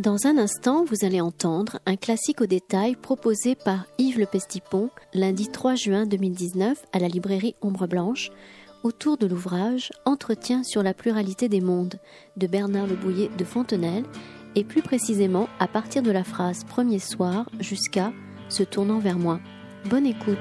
Dans un instant, vous allez entendre un classique au détail proposé par Yves Le Pestipon lundi 3 juin 2019 à la librairie Ombre Blanche autour de l'ouvrage Entretien sur la pluralité des mondes de Bernard Le Bouillet de Fontenelle et plus précisément à partir de la phrase premier soir jusqu'à se tournant vers moi. Bonne écoute.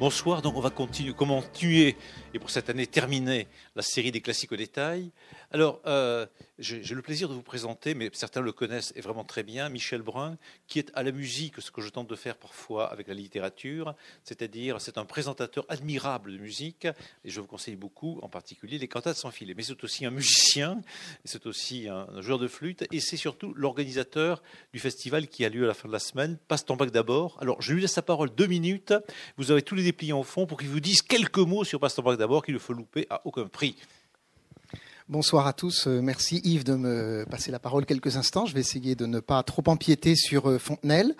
Bonsoir, donc on va continuer, continuer et pour cette année terminer la série des classiques au détail. Alors, euh, j'ai le plaisir de vous présenter, mais certains le connaissent et vraiment très bien, Michel Brun, qui est à la musique ce que je tente de faire parfois avec la littérature, c'est-à-dire c'est un présentateur admirable de musique, et je vous conseille beaucoup, en particulier les cantates sans filet. Mais c'est aussi un musicien, c'est aussi un, joueur de flûte, et c'est surtout l'organisateur du festival qui a lieu à la fin de la semaine, Passe ton bac d'abord. Alors, je lui laisse la parole deux minutes, vous avez tous les dépliants au fond pour qu'il vous dise quelques mots sur Passe ton bac d'abord, qu'il ne faut louper à aucun prix. Bonsoir à tous. Euh, merci Yves de me passer la parole quelques instants. Je vais essayer de ne pas trop empiéter sur euh, Fontenelle.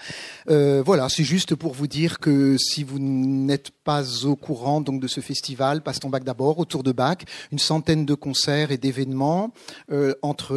Euh, voilà, c'est juste pour vous dire que si vous n'êtes pas au courant donc de ce festival, passe ton bac d'abord, autour de bac, une centaine de concerts et d'événements entre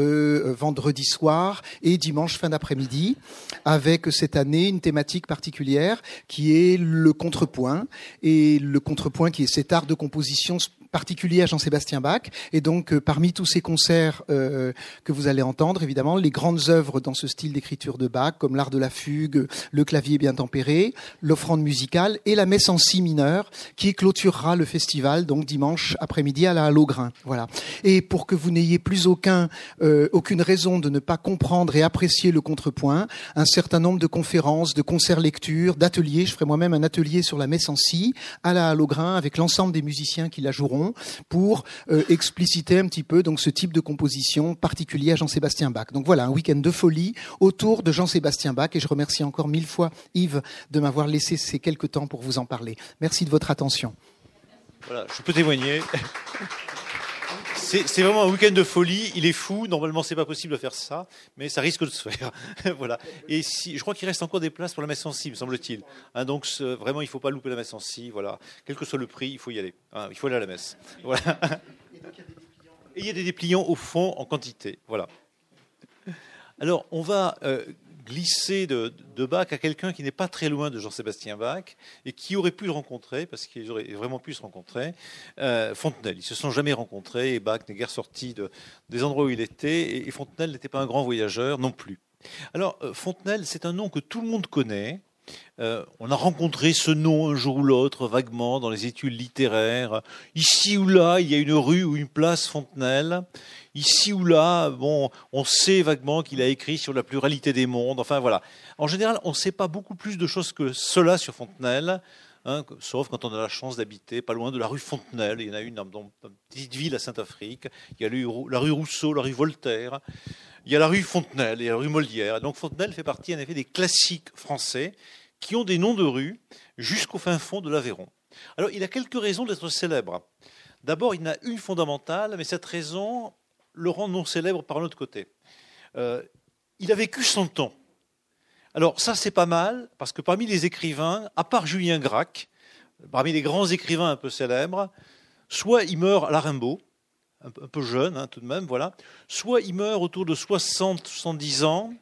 vendredi soir et dimanche fin d'après-midi, avec cette année une thématique particulière qui est le contrepoint et le contrepoint qui est cet art de composition particulier à Jean-Sébastien Bach. Et donc, euh, parmi tous ces concerts euh, que vous allez entendre, évidemment, les grandes œuvres dans ce style d'écriture de Bach, comme l'art de la fugue, le clavier bien tempéré, l'offrande musicale et la messe en si mineur, qui clôturera le festival, donc dimanche après-midi à la Halograin. Voilà. Et pour que vous n'ayez plus aucun, euh, aucune raison de ne pas comprendre et apprécier le contrepoint, un certain nombre de conférences, de concerts lectures, d'ateliers, je ferai moi-même un atelier sur la messe en si à la Halograin avec l'ensemble des musiciens qui la joueront pour euh, expliciter un petit peu donc ce type de composition particulier à Jean-Sébastien Bach. Donc voilà, un week-end de folie autour de Jean-Sébastien Bach et je remercie encore mille fois Yves de m'avoir laissé ces quelques temps pour vous en parler. Merci de votre attention. Voilà, je peux témoigner. C'est vraiment un week-end de folie. Il est fou. Normalement, c'est pas possible de faire ça, mais ça risque de se faire. voilà. Et si, je crois qu'il reste encore des places pour la messe en si, me semble-t-il. Hein, donc vraiment, il faut pas louper la messe en si. Voilà. Quel que soit le prix, il faut y aller. Hein, il faut aller à la messe. Voilà. Et il y a des dépliants au fond en quantité. Voilà. Alors, on va euh, glisser de, Bach à quelqu'un qui n'est pas très loin de Jean-Sébastien Bach et qui aurait pu le rencontrer, parce qu'ils auraient vraiment pu se rencontrer, euh, Fontenelle. Ils se sont jamais rencontrés et Bach n'est guère sorti de, des endroits où il était et, Fontenelle n'était pas un grand voyageur non plus. Alors, euh, Fontenelle, c'est un nom que tout le monde connaît. Euh, on a rencontré ce nom un jour ou l'autre vaguement dans les études littéraires. Ici ou là, il y a une rue ou une place Fontenelle ici ou là, bon, on sait vaguement qu'il a écrit sur la pluralité des mondes. Enfin voilà. En général, on ne sait pas beaucoup plus de choses que cela sur Fontenelle. Hein, sauf quand on a la chance d'habiter pas loin de la rue Fontenelle. Il y en a une dans, une petite ville à Saint-Afrique. Il y a la rue Rousseau, la rue Voltaire. Il y a la rue Fontenelle et la rue Molière. donc Fontenelle fait partie en effet des classiques français qui ont des noms de rues jusqu'au fin fond de l'Aveyron. Alors il a quelques raisons d'être célèbre. D'abord, il en a une fondamentale, mais cette raison, le rend non célèbre par un autre côté. Euh, il a vécu 100 ans. Alors ça, c'est pas mal, parce que parmi les écrivains, à part Julien Gracq, parmi les grands écrivains un peu célèbres, soit il meurt à la Rimbaud, un peu jeune hein, tout de même, voilà, soit il meurt autour de 60-70 ans,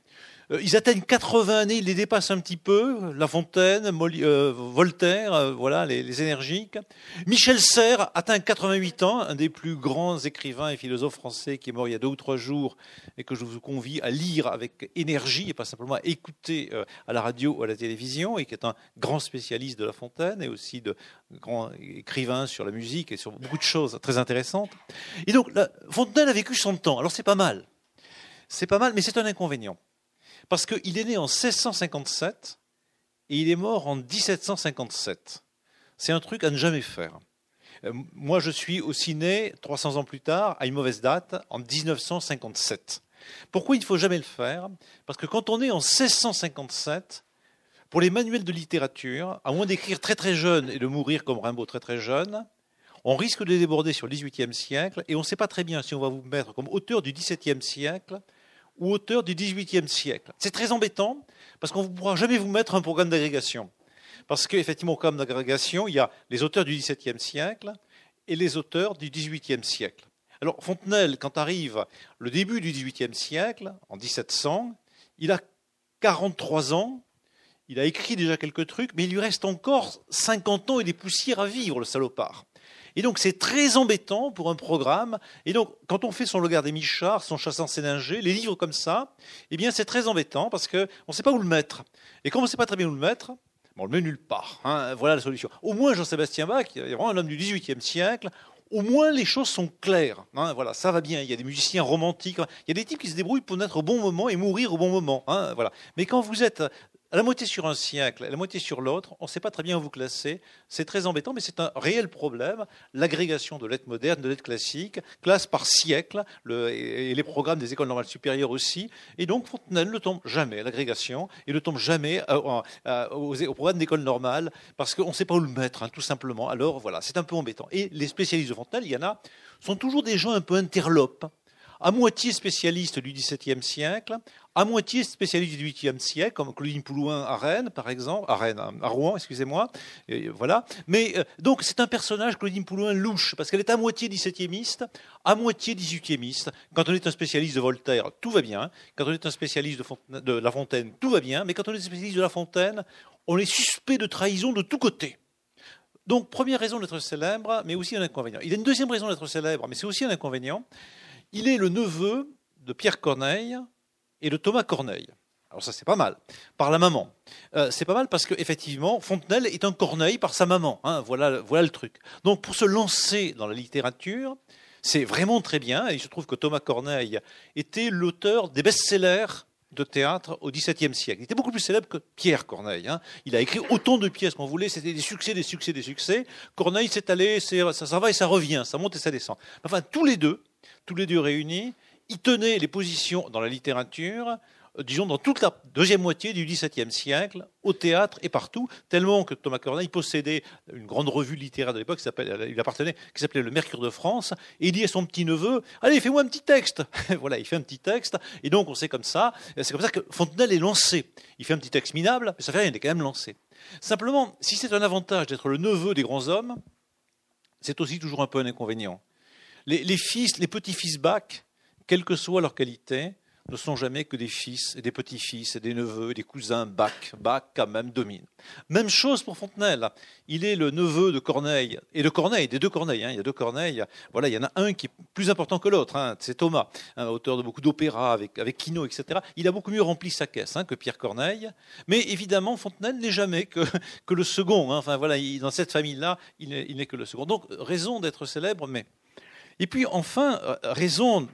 ils atteignent 80 années, ils les dépassent un petit peu. La Fontaine, euh, Voltaire, euh, voilà, les, énergiques. Michel Serres atteint 88 ans, un des plus grands écrivains et philosophes français qui est mort il y a deux ou trois jours et que je vous convie à lire avec énergie et pas simplement à écouter à la radio ou à la télévision et qui est un grand spécialiste de La Fontaine et aussi de grand écrivain sur la musique et sur beaucoup de choses très intéressantes. Et donc, la Fontaine a vécu 100 ans. Alors c'est pas mal. C'est pas mal, mais c'est un inconvénient. Parce qu'il est né en 1657 et il est mort en 1757. C'est un truc à ne jamais faire. Euh, moi, je suis aussi né 300 ans plus tard, à une mauvaise date, en 1957. Pourquoi il ne faut jamais le faire? Parce que quand on est en 1657, pour les manuels de littérature, à moins d'écrire très très jeune et de mourir comme Rimbaud très très jeune, on risque de déborder sur le XVIIIe siècle et on ne sait pas très bien si on va vous mettre comme auteur du XVIIe siècle ou auteur du XVIIIe siècle. C'est très embêtant parce qu'on ne pourra jamais vous mettre un programme d'agrégation. Parce qu'effectivement, au programme d'agrégation, il y a les auteurs du XVIIe siècle et les auteurs du XVIIIe siècle. Alors Fontenelle, quand arrive le début du XVIIIe siècle, en 1700, il a 43 ans, il a écrit déjà quelques trucs, mais il lui reste encore 50 ans et des poussières à vivre, le salopard. Et donc c'est très embêtant pour un programme. Et donc quand on fait son Regard des Michards, son Chassant Séninger, les livres comme ça, eh bien c'est très embêtant parce qu'on ne sait pas où le mettre. Et comme on ne sait pas très bien où le mettre, on le met nulle part. Hein. voilà la solution. Au moins Jean-Sébastien Bach, est vraiment un homme du XVIIIe siècle, au moins les choses sont claires. Hein. voilà, ça va bien. Il y a des musiciens romantiques. Il y a des types qui se débrouillent pour naître au bon moment et mourir au bon moment. Hein. voilà. Mais quand vous êtes à la moitié sur un siècle, à la moitié sur l'autre, on ne sait pas très bien où vous classer. C'est très embêtant, mais c'est un réel problème. L'agrégation de lettres modernes, de lettres classiques, classe par siècle, et les programmes des écoles normales supérieures aussi. Et donc, Fontenelle ne tombe jamais l'agrégation et ne tombe jamais au programme d'école normale parce qu'on ne sait pas où le mettre, hein, tout simplement. Alors voilà, c'est un peu embêtant. Et les spécialistes de Fontenelle, il y en a, sont toujours des gens un peu interlopes à moitié spécialiste du XVIIe siècle, à moitié spécialiste du XVIIIe siècle, comme Claudine Poulouin à Rennes, par exemple, à Rennes, à Rouen, excusez-moi, voilà. Mais euh, donc c'est un personnage, Claudine Poulouin, louche, parce qu'elle est à moitié XVIIe, à moitié XVIIIe. Quand on est un spécialiste de Voltaire, tout va bien. Quand on est un spécialiste de, de La Fontaine, tout va bien. Mais quand on est spécialiste de La Fontaine, on est suspect de trahison de tous côtés. Donc, première raison d'être célèbre, mais aussi un inconvénient. Il y a une deuxième raison d'être célèbre, mais c'est aussi un inconvénient. Il est le neveu de Pierre Corneille et de Thomas Corneille. Alors ça c'est pas mal. Par la maman. Euh, c'est pas mal parce qu'effectivement, Fontenelle est un Corneille par sa maman. Hein, voilà, voilà le truc. Donc pour se lancer dans la littérature, c'est vraiment très bien. Et il se trouve que Thomas Corneille était l'auteur des best-sellers de théâtre au XVIIe siècle. Il était beaucoup plus célèbre que Pierre Corneille. Hein. Il a écrit autant de pièces qu'on voulait, c'était des succès, des succès, des succès. Corneille s'est allé, ça, ça va et ça revient, ça monte et ça descend. Enfin, tous les deux, tous les deux réunis, ils tenaient les positions dans la littérature, euh, disons dans toute la deuxième moitié du XVIIe siècle, au théâtre et partout, tellement que Thomas Corneille possédait une grande revue littéraire de l'époque, il appartenait, qui s'appelait Le Mercure de France, et il dit à son petit neveu, allez, fais-moi un petit texte. voilà, il fait un petit texte, et donc on sait comme ça, c'est comme ça que Fontenelle est lancé. Il fait un petit texte minable, mais ça fait rien, il est quand même lancé. Simplement, si c'est un avantage d'être le neveu des grands hommes, c'est aussi toujours un peu un inconvénient les, fils, les petits-fils Bach, quelle que soit leur qualité, ne sont jamais que des fils et des petits-fils et des neveux et des cousins Bach. Bach, quand même, domine. Même chose pour Fontenelle. Il est le neveu de Corneille, et de Corneille, des deux Corneilles. Hein. Il y a deux Corneilles. Voilà, il y en a un qui est plus important que l'autre. Hein. C'est Thomas, un auteur de beaucoup d'opéras avec, avec Quino, etc. Il a beaucoup mieux rempli sa caisse hein, que Pierre Corneille. Mais évidemment, Fontenelle n'est jamais que, que le second. Enfin, voilà, dans cette famille-là, il n'est que le second. Donc, raison d'être célèbre, mais et puis enfin, euh, raison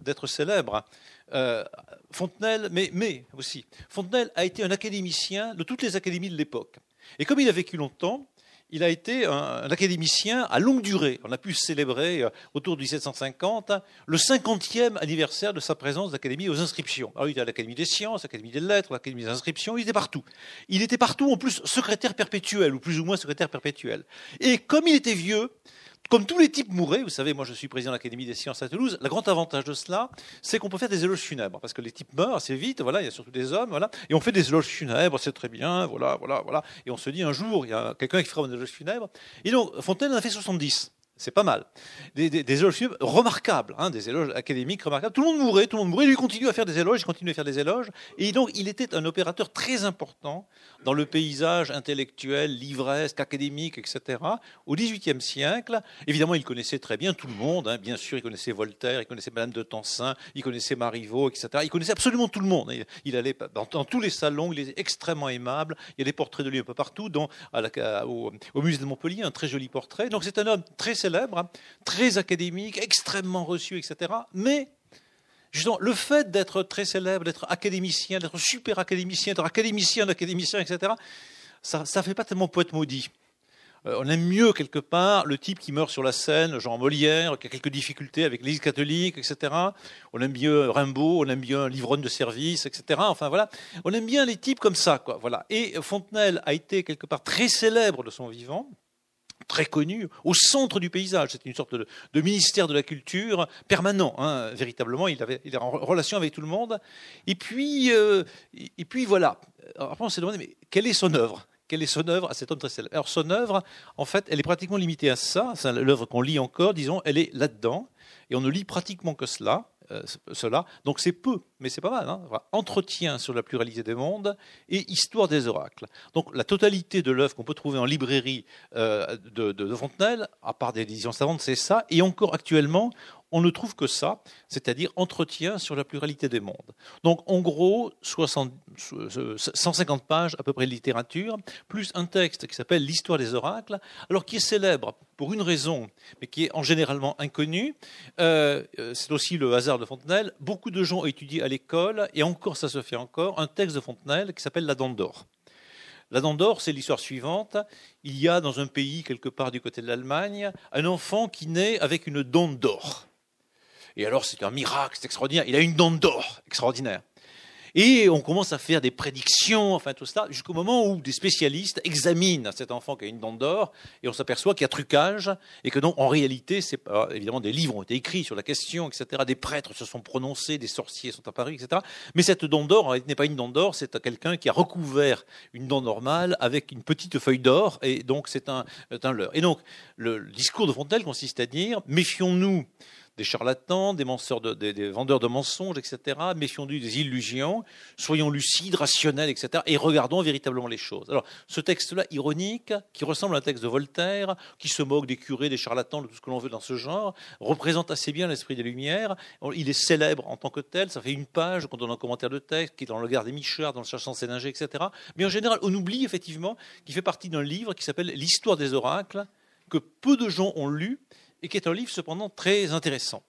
d'être célèbre, euh, Fontenelle, mais, aussi, Fontenelle a été un académicien de toutes les académies de l'époque. Et comme il a vécu longtemps, il a été un, académicien à longue durée. On a pu célébrer euh, autour de 1750 le 50e anniversaire de sa présence d'Académie aux inscriptions. Alors, il était à l'Académie des sciences, l'Académie des lettres, l'Académie des inscriptions, il était partout. Il était partout, en plus, secrétaire perpétuel, ou plus ou moins secrétaire perpétuel. Et comme il était vieux, comme tous les types mouraient, vous savez, moi je suis président de l'Académie des sciences à Toulouse, le grand avantage de cela, c'est qu'on peut faire des éloges funèbres, parce que les types meurent assez vite, voilà, il y a surtout des hommes, voilà, et on fait des éloges funèbres, c'est très bien, voilà, voilà, voilà, et on se dit un jour, il y a quelqu'un qui fera un éloge funèbre, et donc Fontaine en a fait 70. C'est pas mal. Des, éloges remarquables, hein, des éloges académiques remarquables. Tout le monde mourait, tout le monde mourait. Lui continue à faire des éloges, il continue à faire des éloges. Et donc, il était un opérateur très important dans le paysage intellectuel, livresque, académique, etc. Au XVIIIe siècle, évidemment, il connaissait très bien tout le monde. Hein. Bien sûr, il connaissait Voltaire, il connaissait Madame de Tencin, il connaissait Marivaux, etc. Il connaissait absolument tout le monde. Il, allait dans, tous les salons, il était extrêmement aimable. Il y a des portraits de lui un peu partout, dont au, au, musée de Montpellier, un très joli portrait. Donc, c'est un homme très célèbre, hein, très académique, extrêmement reçu, etc. Mais justement, le fait d'être très célèbre, d'être académicien, d'être super académicien, d'être académicien d'académicien, etc., ça ne fait pas tellement poète maudit. Euh, on aime mieux quelque part le type qui meurt sur la scène, Jean Molière, qui a quelques difficultés avec l'Église catholique, etc. On aime mieux Rimbaud, on aime bien l'ivrogne de service, etc. Enfin voilà, on aime bien les types comme ça, quoi. Voilà. Et Fontenelle a été quelque part très célèbre de son vivant très connu, au centre du paysage. C'était une sorte de, ministère de la culture permanent. Hein. Véritablement, il avait, il en relation avec tout le monde. Et puis, euh, et puis voilà. Après, on s'est demandé, mais quelle est son œuvre? Quelle est son œuvre? À cet homme très célèbre Alors son œuvre, en fait, elle est pratiquement limitée à ça. C'est l'œuvre qu'on lit encore, disons, elle est là-dedans. Et on ne lit pratiquement que cela. Euh, cela. Donc c'est peu, mais c'est pas mal. Hein. entretien sur la pluralité des mondes et histoire des oracles. Donc la totalité de l'œuvre qu'on peut trouver en librairie euh, de, Fontenelle, à part des éditions savantes, c'est ça. Et encore actuellement, on ne trouve que ça, c'est-à-dire entretien sur la pluralité des mondes. Donc en gros, 150 pages à peu près de littérature, plus un texte qui s'appelle L'histoire des oracles, alors qui est célèbre pour une raison, mais qui est en généralement inconnue. Euh, c'est aussi le hasard de Fontenelle. Beaucoup de gens ont étudié à l'école, et encore ça se fait encore, un texte de Fontenelle qui s'appelle La Dent d'Or. La dent d'or, c'est l'histoire suivante. Il y a dans un pays, quelque part du côté de l'Allemagne, un enfant qui naît avec une dent d'or. Et alors, c'est un miracle, c'est extraordinaire. Il a une dent d'or, extraordinaire. Et on commence à faire des prédictions, enfin tout cela, jusqu'au moment où des spécialistes examinent cet enfant qui a une dent d'or, et on s'aperçoit qu'il y a trucage, et que donc en réalité, c'est évidemment des livres ont été écrits sur la question, etc. Des prêtres se sont prononcés, des sorciers sont apparus, etc. Mais cette dent d'or n'est pas une dent d'or, c'est quelqu'un qui a recouvert une dent normale avec une petite feuille d'or, et donc c'est un, un leurre. Et donc le discours de Fontenelle consiste à dire méfions-nous des charlatans, des, des, vendeurs de mensonges, etc. Méfions-nous des illusions, soyons lucides, rationnels, etc. Et regardons véritablement les choses. Alors, ce texte-là, ironique, qui ressemble à un texte de Voltaire, qui se moque des curés, des charlatans, de tout ce que l'on veut dans ce genre, représente assez bien l'esprit des Lumières. Il est célèbre en tant que tel. Ça fait une page qu'on donne un commentaire de texte, qui est dans le regard des Michards, dans le cherchant Séninger, etc. Mais en général, on oublie effectivement qu'il fait partie d'un livre qui s'appelle L'histoire des oracles, que peu de gens ont lu et qui est un livre cependant très intéressant.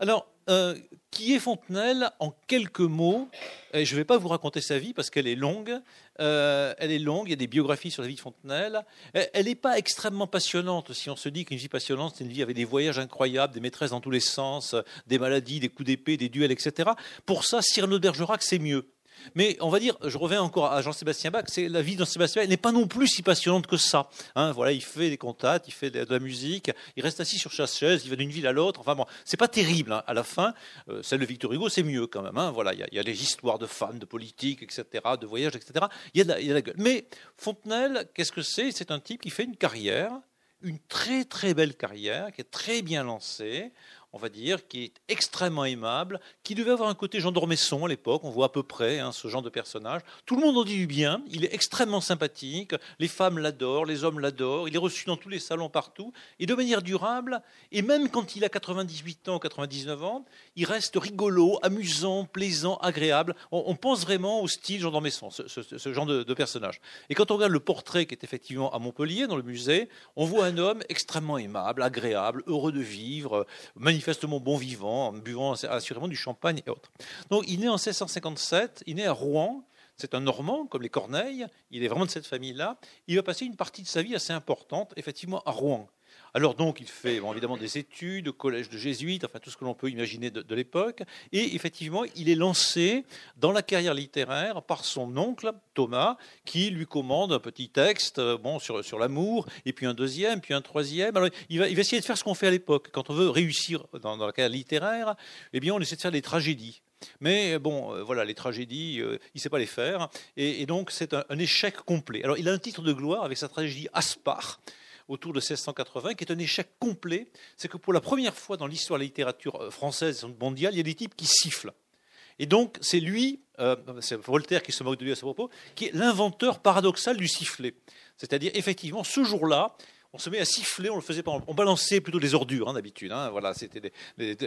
Alors, euh, qui est Fontenelle en quelques mots? Je ne vais pas vous raconter sa vie parce qu'elle est longue. Euh, elle est longue, il y a des biographies sur la vie de Fontenelle. Elle n'est pas extrêmement passionnante. Si on se dit qu'une vie passionnante, c'est une vie avec des voyages incroyables, des maîtresses dans tous les sens, des maladies, des coups d'épée, des duels, etc. Pour ça, Cyrano Bergerac, c'est mieux. Mais on va dire, je reviens encore à Jean-Sébastien Bach, c'est la vie de Jean-Sébastien Bach n'est pas non plus si passionnante que ça. Hein, voilà, il fait des contacts, il fait de la musique, il reste assis sur sa chaise, il va d'une ville à l'autre. Enfin bon, c'est pas terrible. Hein. À la fin, euh, celle de Victor Hugo, c'est mieux quand même. Hein. Voilà, il y, a des histoires de femmes, de politique, etc., de voyages, etc. Il y, a la gueule. Mais Fontenelle, qu'est-ce que c'est? C'est un type qui fait une carrière, une très très belle carrière, qui est très bien lancée on va dire, qui est extrêmement aimable, qui devait avoir un côté Jean d'Ormesson à l'époque, on voit à peu près hein, ce genre de personnage. Tout le monde en dit du bien, il est extrêmement sympathique, les femmes l'adorent, les hommes l'adorent, il est reçu dans tous les salons partout, et de manière durable, et même quand il a 98 ans, 99 ans, il reste rigolo, amusant, plaisant, agréable. On, pense vraiment au style Jean d'Ormesson, ce, genre de, de, personnage. Et quand on regarde le portrait qui est effectivement à Montpellier, dans le musée, on voit un homme extrêmement aimable, agréable, heureux de vivre, magnifique manifestement bon vivant, en buvant assurément du champagne et autres. Donc il naît en 1657, il naît à Rouen, c'est un Normand, comme les Corneilles, il est vraiment de cette famille-là. Il va passer une partie de sa vie assez importante, effectivement, à Rouen. Alors donc, il fait évidemment des études, au collège de jésuites, enfin tout ce que l'on peut imaginer de, l'époque. Et effectivement, il est lancé dans la carrière littéraire par son oncle Thomas, qui lui commande un petit texte euh, bon, sur, sur l'amour, et puis un deuxième, puis un troisième. Alors, il va, il va essayer de faire ce qu'on fait à l'époque. Quand on veut réussir dans, la carrière littéraire, eh bien, on essaie de faire des tragédies. Mais bon, euh, voilà, les tragédies, euh, il ne sait pas les faire. Et, donc, c'est un, échec complet. Alors, il a un titre de gloire avec sa tragédie Aspar, autour de 1680, qui est un échec complet. C'est que pour la première fois dans l'histoire de la littérature euh, française et mondiale, il y a des types qui sifflent. Et donc, c'est lui, euh, c'est Voltaire qui se moque de lui à ce propos, qui est l'inventeur paradoxal du sifflet. C'est-à-dire, effectivement, ce jour-là, on se met à siffler, on le faisait pas, on balançait plutôt des ordures hein, d'habitude. Hein, voilà, c'était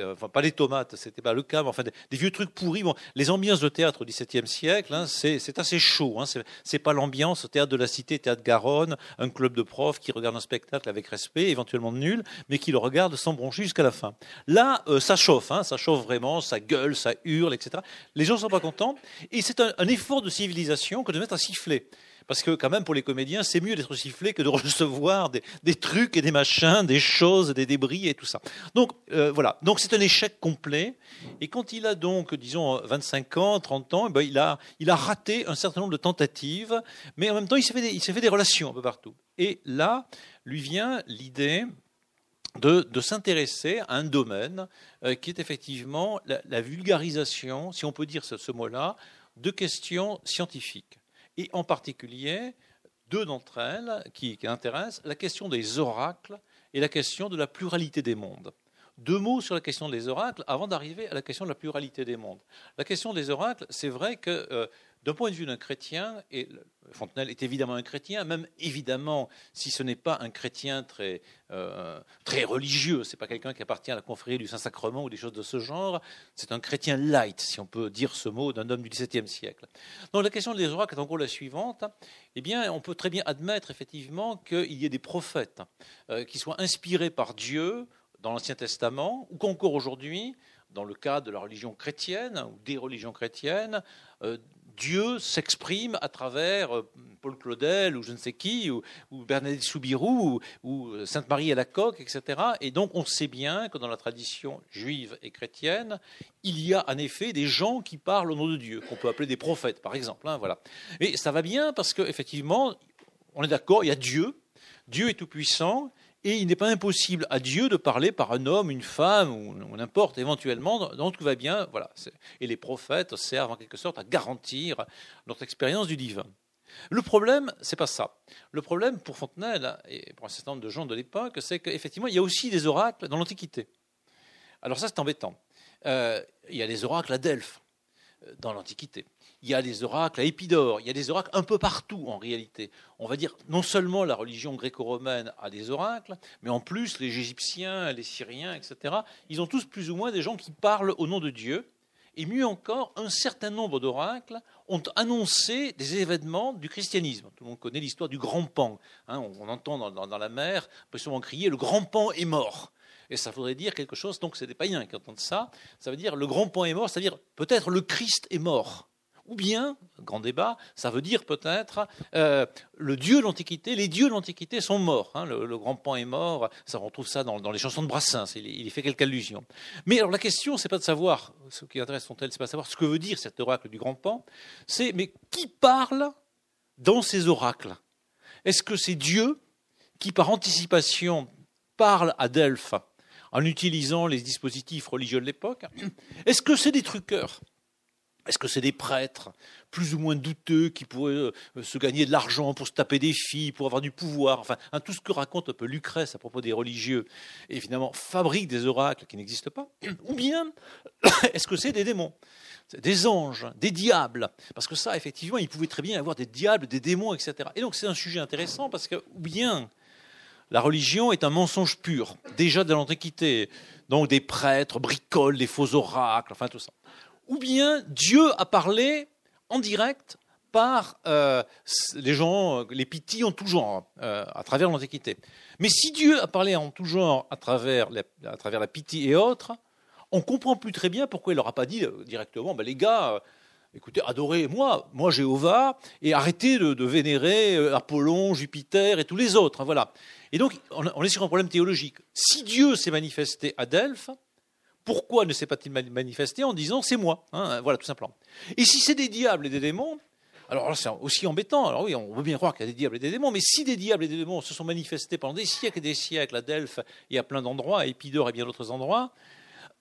enfin, pas les tomates, c'était pas le cas, mais enfin des, vieux trucs pourris. Bon, les ambiances de théâtre au XVIIe siècle, hein, c'est assez chaud. C'est pas l'ambiance au théâtre de la Cité, théâtre Garonne, un club de profs qui regarde un spectacle avec respect, éventuellement nul, mais qui le regarde sans broncher jusqu'à la fin. Là, euh, ça chauffe, ça chauffe vraiment, ça gueule, ça hurle, etc. Les gens sont pas contents, et c'est un effort de civilisation que de mettre à siffler. Parce que quand même pour les comédiens, c'est mieux d'être sifflé que de recevoir des, trucs et des machins, des choses, des débris et tout ça. Donc euh, voilà, donc c'est un échec complet. Et quand il a donc, disons, 25 ans, 30 ans, eh ben, il, a, a raté un certain nombre de tentatives, mais en même temps, il s'est fait, des relations un peu partout. Et là, lui vient l'idée de, s'intéresser à un domaine euh, qui est effectivement la, vulgarisation, si on peut dire ce, mot-là, de questions scientifiques. Et en particulier, deux d'entre elles qui, intéressent, la question des oracles et la question de la pluralité des mondes. Deux mots sur la question des oracles avant d'arriver à la question de la pluralité des mondes. La question des oracles, c'est vrai que euh, d'un point de vue d'un chrétien, et Fontenelle est évidemment un chrétien, même évidemment, si ce n'est pas un chrétien très, euh, très religieux, ce n'est pas quelqu'un qui appartient à la confrérie du Saint-Sacrement ou des choses de ce genre, c'est un chrétien light, si on peut dire ce mot d'un homme du XVIIe siècle. Donc la question des oracles est en gros la suivante. Eh bien, on peut très bien admettre effectivement qu'il y ait des prophètes euh, qui soient inspirés par Dieu dans l'Ancien Testament, ou qu'encore aujourd'hui, dans le cas de la religion chrétienne ou des religions chrétiennes, euh, Dieu s'exprime à travers euh, Paul Claudel ou je ne sais qui, ou, Bernadette Soubirou, ou, euh, Sainte Marie à la coque, etc. Et donc on sait bien que dans la tradition juive et chrétienne, il y a en effet des gens qui parlent au nom de Dieu, qu'on peut appeler des prophètes, par exemple. Hein, voilà. Et ça va bien parce qu'effectivement, on est d'accord, il y a Dieu, Dieu est tout-puissant, et il n'est pas impossible à Dieu de parler par un homme, une femme, ou, n'importe, éventuellement, donc tout va bien. Voilà. Et les prophètes servent en quelque sorte à garantir notre expérience du divin. Le problème, c'est pas ça. Le problème pour Fontenelle et pour un certain nombre de gens de l'époque, c'est qu'effectivement, il y a aussi des oracles dans l'Antiquité. Alors ça, c'est embêtant. Euh, il y a des oracles à Delphes euh, dans l'Antiquité il y a des oracles à Épidore, il y a des oracles un peu partout en réalité. On va dire non seulement la religion gréco-romaine a des oracles, mais en plus les Égyptiens, les Syriens, etc., ils ont tous plus ou moins des gens qui parlent au nom de Dieu. Et mieux encore, un certain nombre d'oracles ont annoncé des événements du christianisme. Tout le monde connaît l'histoire du grand pan. Hein, on, entend dans, la mer, on peut souvent crier le grand pan est mort. Et ça voudrait dire quelque chose, donc c'est des païens qui entendent ça. Ça veut dire le grand pan est mort, c'est-à-dire peut-être le Christ est mort. Ou bien, grand débat, ça veut dire peut-être euh, le dieu de l'Antiquité, les dieux de l'Antiquité sont morts. Hein, le, grand pan est mort, ça, on trouve ça dans, les chansons de Brassens, il, y fait quelques allusions. Mais alors la question, c'est pas de savoir, ce qui intéresse Fontaine, c'est pas de savoir ce que veut dire cet oracle du grand pan, c'est mais qui parle dans ces oracles? Est-ce que c'est Dieu qui, par anticipation, parle à Delphes en utilisant les dispositifs religieux de l'époque? Est-ce que c'est des truqueurs? Est-ce que c'est des prêtres plus ou moins douteux qui pourraient euh, se gagner de l'argent pour se taper des filles, pour avoir du pouvoir Enfin, hein, tout ce que raconte un peu Lucrèce à propos des religieux, évidemment, fabrique des oracles qui n'existent pas. Ou bien, est-ce que c'est des démons des anges, des diables, parce que ça, effectivement, il pouvait très bien y avoir des diables, des démons, etc. Et donc c'est un sujet intéressant parce que, ou bien la religion est un mensonge pur, déjà de l'Antiquité, donc des prêtres bricolent des faux oracles, enfin tout ça ou bien Dieu a parlé en direct par euh, les gens, les pitis en tout genre, euh, à travers l'Antiquité. Mais si Dieu a parlé en tout genre à travers, la, à et autres, on comprend plus très bien pourquoi il leur pas dit euh, directement, ben les gars, écoutez, adorez-moi, moi Jéhovah, et arrêtez de, vénérer Apollon, Jupiter et tous les autres. Voilà. Et donc, on est sur un problème théologique. Si Dieu s'est manifesté à Delphes, pourquoi ne s'est pas-il manifesté en disant c'est moi hein, Voilà, tout simplement. Et si c'est des diables et des démons, alors c'est aussi embêtant. Alors oui, on veut bien croire qu'il y a des diables et des démons, mais si des diables et des démons se sont manifestés pendant des siècles et des siècles à Delphes et à plein d'endroits, à Épidore et bien d'autres endroits,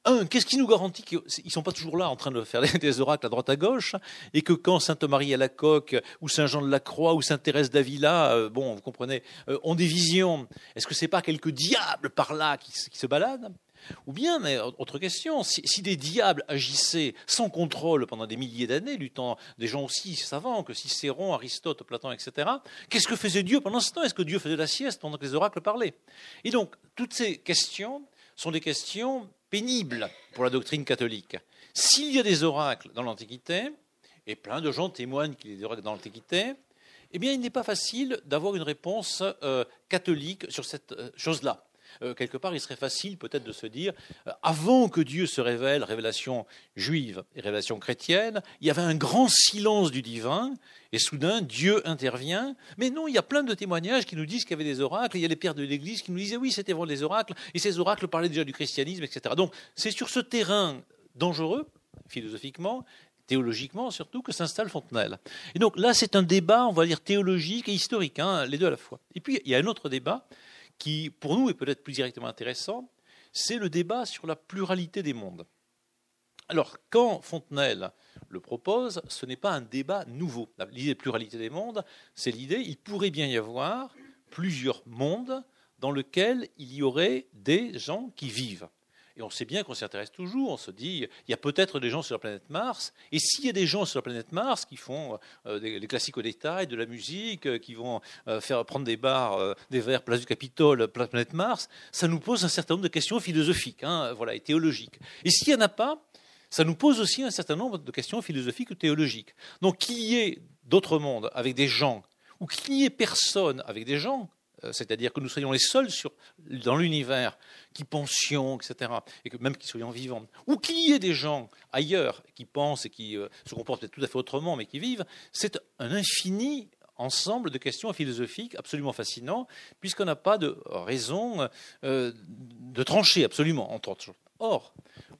un, qu'est-ce qui nous garantit qu'ils ne sont pas toujours là en train de faire des oracles à droite à gauche et que quand Sainte Marie à la Coque ou Saint Jean de la Croix ou Sainte Thérèse d'Avila, euh, bon, vous comprenez, euh, ont des visions, est-ce que c'est pas quelques diables par là qui se baladent? Ou bien, mais autre question, si, des diables agissaient sans contrôle pendant des milliers d'années, luttant des gens aussi savants que Cicéron, Aristote, Platon, etc., qu'est-ce que faisait Dieu pendant ce temps? Est-ce que Dieu faisait la sieste pendant que les oracles parlaient? Et donc, toutes ces questions sont des questions pénibles pour la doctrine catholique. S'il y a des oracles dans l'Antiquité, et plein de gens témoignent qu'il y a des oracles dans l'Antiquité, eh bien, il n'est pas facile d'avoir une réponse euh, catholique sur cette euh, chose-là. Euh, quelque part, il serait facile peut-être de se dire, euh, avant que Dieu se révèle, révélation juive et révélation chrétienne, il y avait un grand silence du divin, et soudain Dieu intervient. Mais non, il y a plein de témoignages qui nous disent qu'il y avait des oracles, il y a les pères de l'Église qui nous disaient oui, c'était vraiment des oracles, et ces oracles parlaient déjà du christianisme, etc. Donc c'est sur ce terrain dangereux, philosophiquement, théologiquement surtout, que s'installe Fontenelle. Et donc là, c'est un débat, on va dire, théologique et historique, hein, les deux à la fois. Et puis, il y a un autre débat qui, pour nous, est peut-être plus directement intéressant, c'est le débat sur la pluralité des mondes. Alors, quand Fontenelle le propose, ce n'est pas un débat nouveau. L'idée de pluralité des mondes, c'est l'idée, il pourrait bien y avoir plusieurs mondes dans lesquels il y aurait des gens qui vivent. Et on sait bien qu'on s'y intéresse toujours. On se dit, il y a peut-être des gens sur la planète Mars. Et s'il y a des gens sur la planète Mars qui font euh, des, classiques au détail, de la musique, euh, qui vont euh, faire prendre des bars, des verres, place du Capitole, planète Mars, ça nous pose un certain nombre de questions philosophiques, hein, voilà, et théologiques. Et s'il n'y en a pas, ça nous pose aussi un certain nombre de questions philosophiques ou théologiques. Donc qu'il y ait d'autres mondes avec des gens, ou qu'il n'y ait personne avec des gens, euh, c'est-à-dire que nous soyons les seuls dans l'univers qui pensions, etc., et que même qu'ils soyons vivants, ou qu'il y ait des gens ailleurs qui pensent et qui euh, se comportent peut-être tout à fait autrement, mais qui vivent, c'est un infini ensemble de questions philosophiques absolument fascinants, puisqu'on n'a pas de raison euh, de trancher absolument entre autres choses. Or,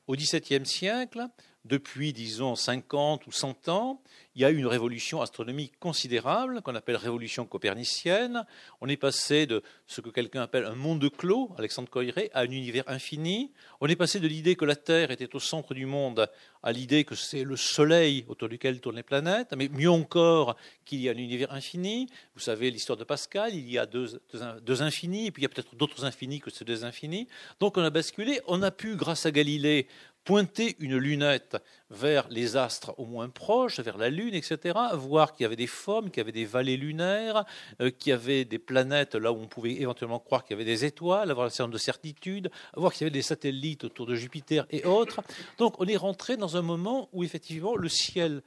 au XVIIe siècle, depuis, disons, 50 ou 100 ans, il y a eu une révolution astronomique considérable, qu'on appelle révolution copernicienne. On est passé de ce que quelqu'un appelle un monde clos, Alexandre Coiré, à un univers infini. On est passé de l'idée que la Terre était au centre du monde à l'idée que c'est le Soleil autour duquel tournent les planètes, mais mieux encore qu'il y a un univers infini. Vous savez l'histoire de Pascal, il y a deux, deux infinis, et puis il y a peut-être d'autres infinis que ces deux infinis. Donc on a basculé, on a pu, grâce à Galilée, pointer une lunette vers les astres au moins proches, vers la Lune, etc., voir qu'il y avait des formes, qu'il y avait des vallées lunaires, euh, qu'il y avait des planètes là où on pouvait éventuellement croire qu'il y avait des étoiles, avoir un certain de certitudes, voir qu'il y avait des satellites autour de Jupiter et autres. Donc on est rentré dans un moment où effectivement le ciel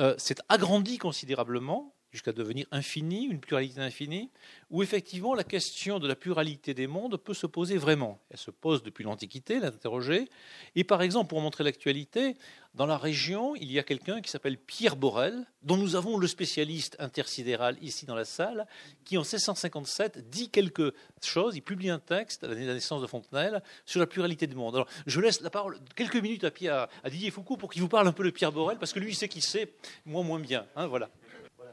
euh, s'est agrandi considérablement, jusqu'à devenir infini, une pluralité infinie, où effectivement la question de la pluralité des mondes peut se poser vraiment. Elle se pose depuis l'Antiquité, l'interroger. Et par exemple, pour montrer l'actualité, dans la région, il y a quelqu'un qui s'appelle Pierre Borel, dont nous avons le spécialiste intersidéral ici dans la salle, qui en 1657 dit quelque chose, il publie un texte, l'année de la naissance de Fontenelle, sur la pluralité des mondes. Alors, je laisse la parole quelques minutes à, à Didier Foucault pour qu'il vous parle un peu de Pierre Borel, parce que lui, il sait qui c'est, moi moins bien. Hein, voilà.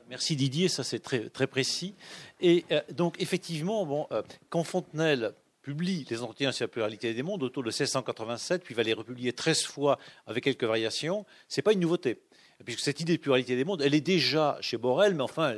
Merci Didier, ça c'est très, précis. Et euh, donc effectivement, euh, quand Fontenelle publie les entretiens sur la pluralité des mondes autour de 1687, puis va les republier 13 fois avec quelques variations, ce n'est pas une nouveauté puisque cette idée de pluralité des mondes, elle est déjà chez Borel, mais enfin,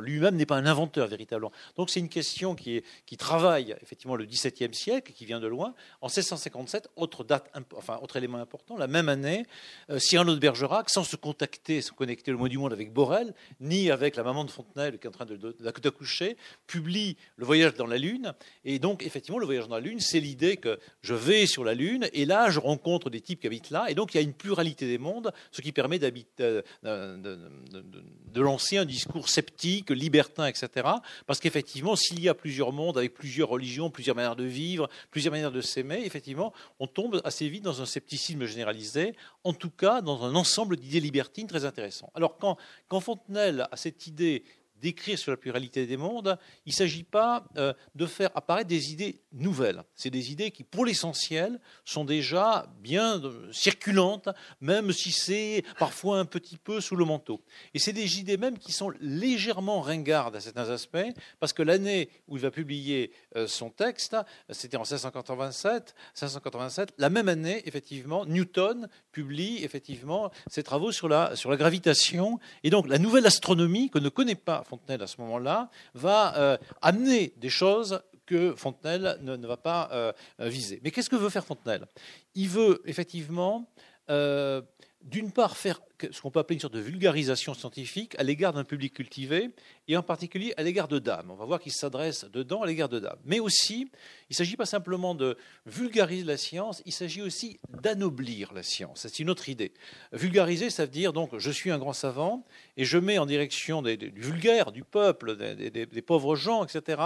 lui-même n'est pas un inventeur véritablement. Donc c'est une question qui, travaille effectivement le XVIIe siècle, qui vient de loin. En 1657, autre date, enfin autre élément important, la même année, euh, Cyrano de Bergerac, sans se contacter, se connecter le mot du monde avec Borel, ni avec la maman de Fontenelle qui est en train d'accoucher, publie Le Voyage dans la Lune. Et donc effectivement, le Voyage dans la Lune, c'est l'idée que je vais sur la Lune et là, je rencontre des types qui habitent là, et donc il y a une pluralité des mondes, ce qui permet d'habiter de, de, lancer un discours sceptique, libertin, etc. Parce qu'effectivement, s'il y a plusieurs mondes avec plusieurs religions, plusieurs manières de vivre, plusieurs manières de s'aimer, effectivement, on tombe assez vite dans un scepticisme généralisé, en tout cas dans un ensemble d'idées libertines très intéressant. Alors quand, quand Fontenelle a cette idée d'écrire sur la pluralité des mondes, il ne s'agit pas euh, de faire apparaître des idées nouvelles. C'est des idées qui, pour l'essentiel, sont déjà bien euh, circulantes, même si c'est parfois un petit peu sous le manteau. Et c'est des idées même qui sont légèrement ringardes à certains aspects, parce que l'année où il va publier euh, son texte, c'était en 1687, 1687, la même année, effectivement, Newton publie effectivement ses travaux sur la, sur la gravitation, et donc la nouvelle astronomie que ne connaît pas Fontenelle à ce moment-là, va euh, amener des choses que Fontenelle ne, va pas euh, viser. Mais qu'est-ce que veut faire Fontenelle? Il veut effectivement, euh, d'une part, faire ce qu'on peut appeler une sorte de vulgarisation scientifique à l'égard d'un public cultivé, et en particulier à l'égard de dames. On va voir qu'il s'adresse dedans à l'égard de dames. Mais aussi, il ne s'agit pas simplement de vulgariser la science, il s'agit aussi d'anoblir la science. C'est une autre idée. Vulgariser, ça veut dire donc je suis un grand savant et je mets en direction du vulgaire, du peuple, des, des pauvres gens, etc.,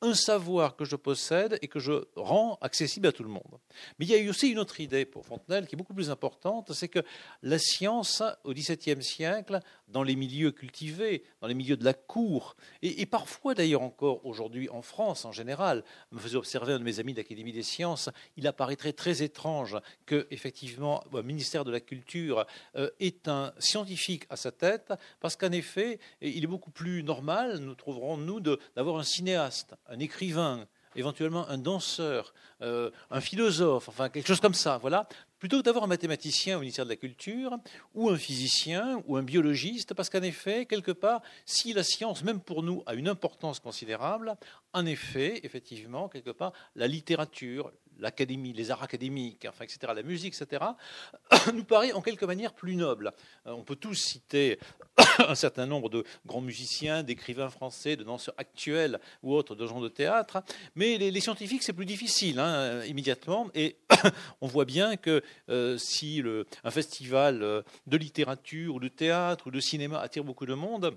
un savoir que je possède et que je rends accessible à tout le monde. Mais il y a eu aussi une autre idée pour Fontenelle qui est beaucoup plus importante, c'est que la science, au XVIIe siècle, dans les milieux cultivés, dans les milieux de la cour, et, parfois d'ailleurs encore aujourd'hui en France en général, me faisait observer un de mes amis de l'Académie des sciences, il apparaîtrait très étrange que, effectivement, le ministère de la Culture euh, ait un scientifique à sa tête, parce qu'en effet, il est beaucoup plus normal, nous trouverons, nous, d'avoir un cinéaste, un écrivain, éventuellement un danseur, euh, un philosophe, enfin quelque chose comme ça, voilà, plutôt que d'avoir un mathématicien au ministère de la Culture, ou un physicien, ou un biologiste, parce qu'en effet, quelque part, si la science, même pour nous, a une importance considérable, en effet, effectivement, quelque part, la littérature, l'académie, les arts académiques, enfin, etc., la musique, etc., nous paraît en quelque manière plus noble. Euh, on peut tous citer un certain nombre de grands musiciens, d'écrivains français, de danseurs actuels ou autres, de gens de théâtre, mais les, scientifiques, c'est plus difficile hein, immédiatement, et on voit bien que euh, si un festival euh, de littérature ou de théâtre ou de cinéma attire beaucoup de monde,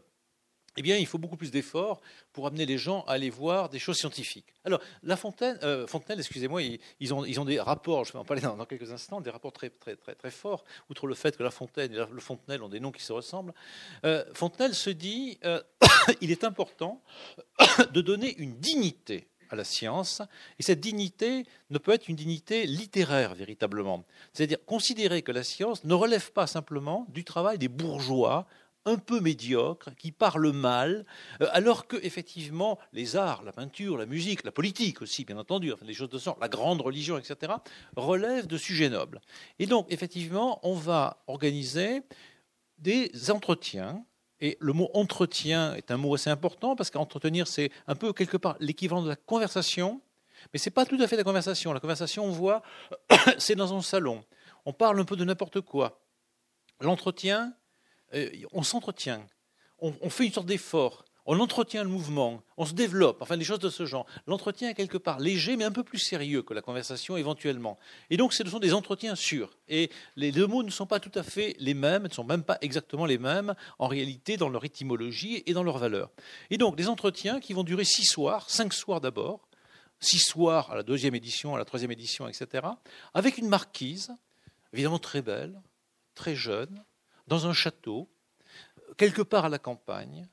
eh bien, il faut beaucoup plus d'efforts pour amener les gens à aller voir des choses scientifiques. Alors, La euh, Fontenelle, excusez-moi, ils, ont, ils, ont, des rapports, je vais en parler dans, quelques instants, des rapports très, très, très, très forts, outre le fait que La Fontaine et le Fontenelle ont des noms qui se ressemblent. Euh, Fontenelle se dit, euh, il est important de donner une dignité à la science, et cette dignité ne peut être une dignité littéraire véritablement. C'est-à-dire considérer que la science ne relève pas simplement du travail des bourgeois un peu médiocre, qui parle mal, euh, alors que effectivement les arts, la peinture, la musique, la politique aussi, bien entendu, enfin, les choses de genre, la grande religion, etc., relèvent de sujets nobles. Et donc effectivement, on va organiser des entretiens. Et le mot entretien est un mot assez important parce qu'entretenir, c'est un peu quelque part l'équivalent de la conversation, mais ce n'est pas tout à fait la conversation. La conversation, on voit, c'est dans un salon. On parle un peu de n'importe quoi. L'entretien, euh, on s'entretient, on, fait une sorte d'effort, on entretient le mouvement, on se développe, enfin des choses de ce genre. L'entretien est quelque part léger, mais un peu plus sérieux que la conversation éventuellement. Et donc ce sont des entretiens sûrs. Et les deux mots ne sont pas tout à fait les mêmes, ne sont même pas exactement les mêmes en réalité dans leur étymologie et dans leur valeur. Et donc des entretiens qui vont durer six soirs, cinq soirs d'abord, six soirs à la deuxième édition, à la troisième édition, etc., avec une marquise, évidemment très belle, très jeune, dans un château, quelque part à la campagne,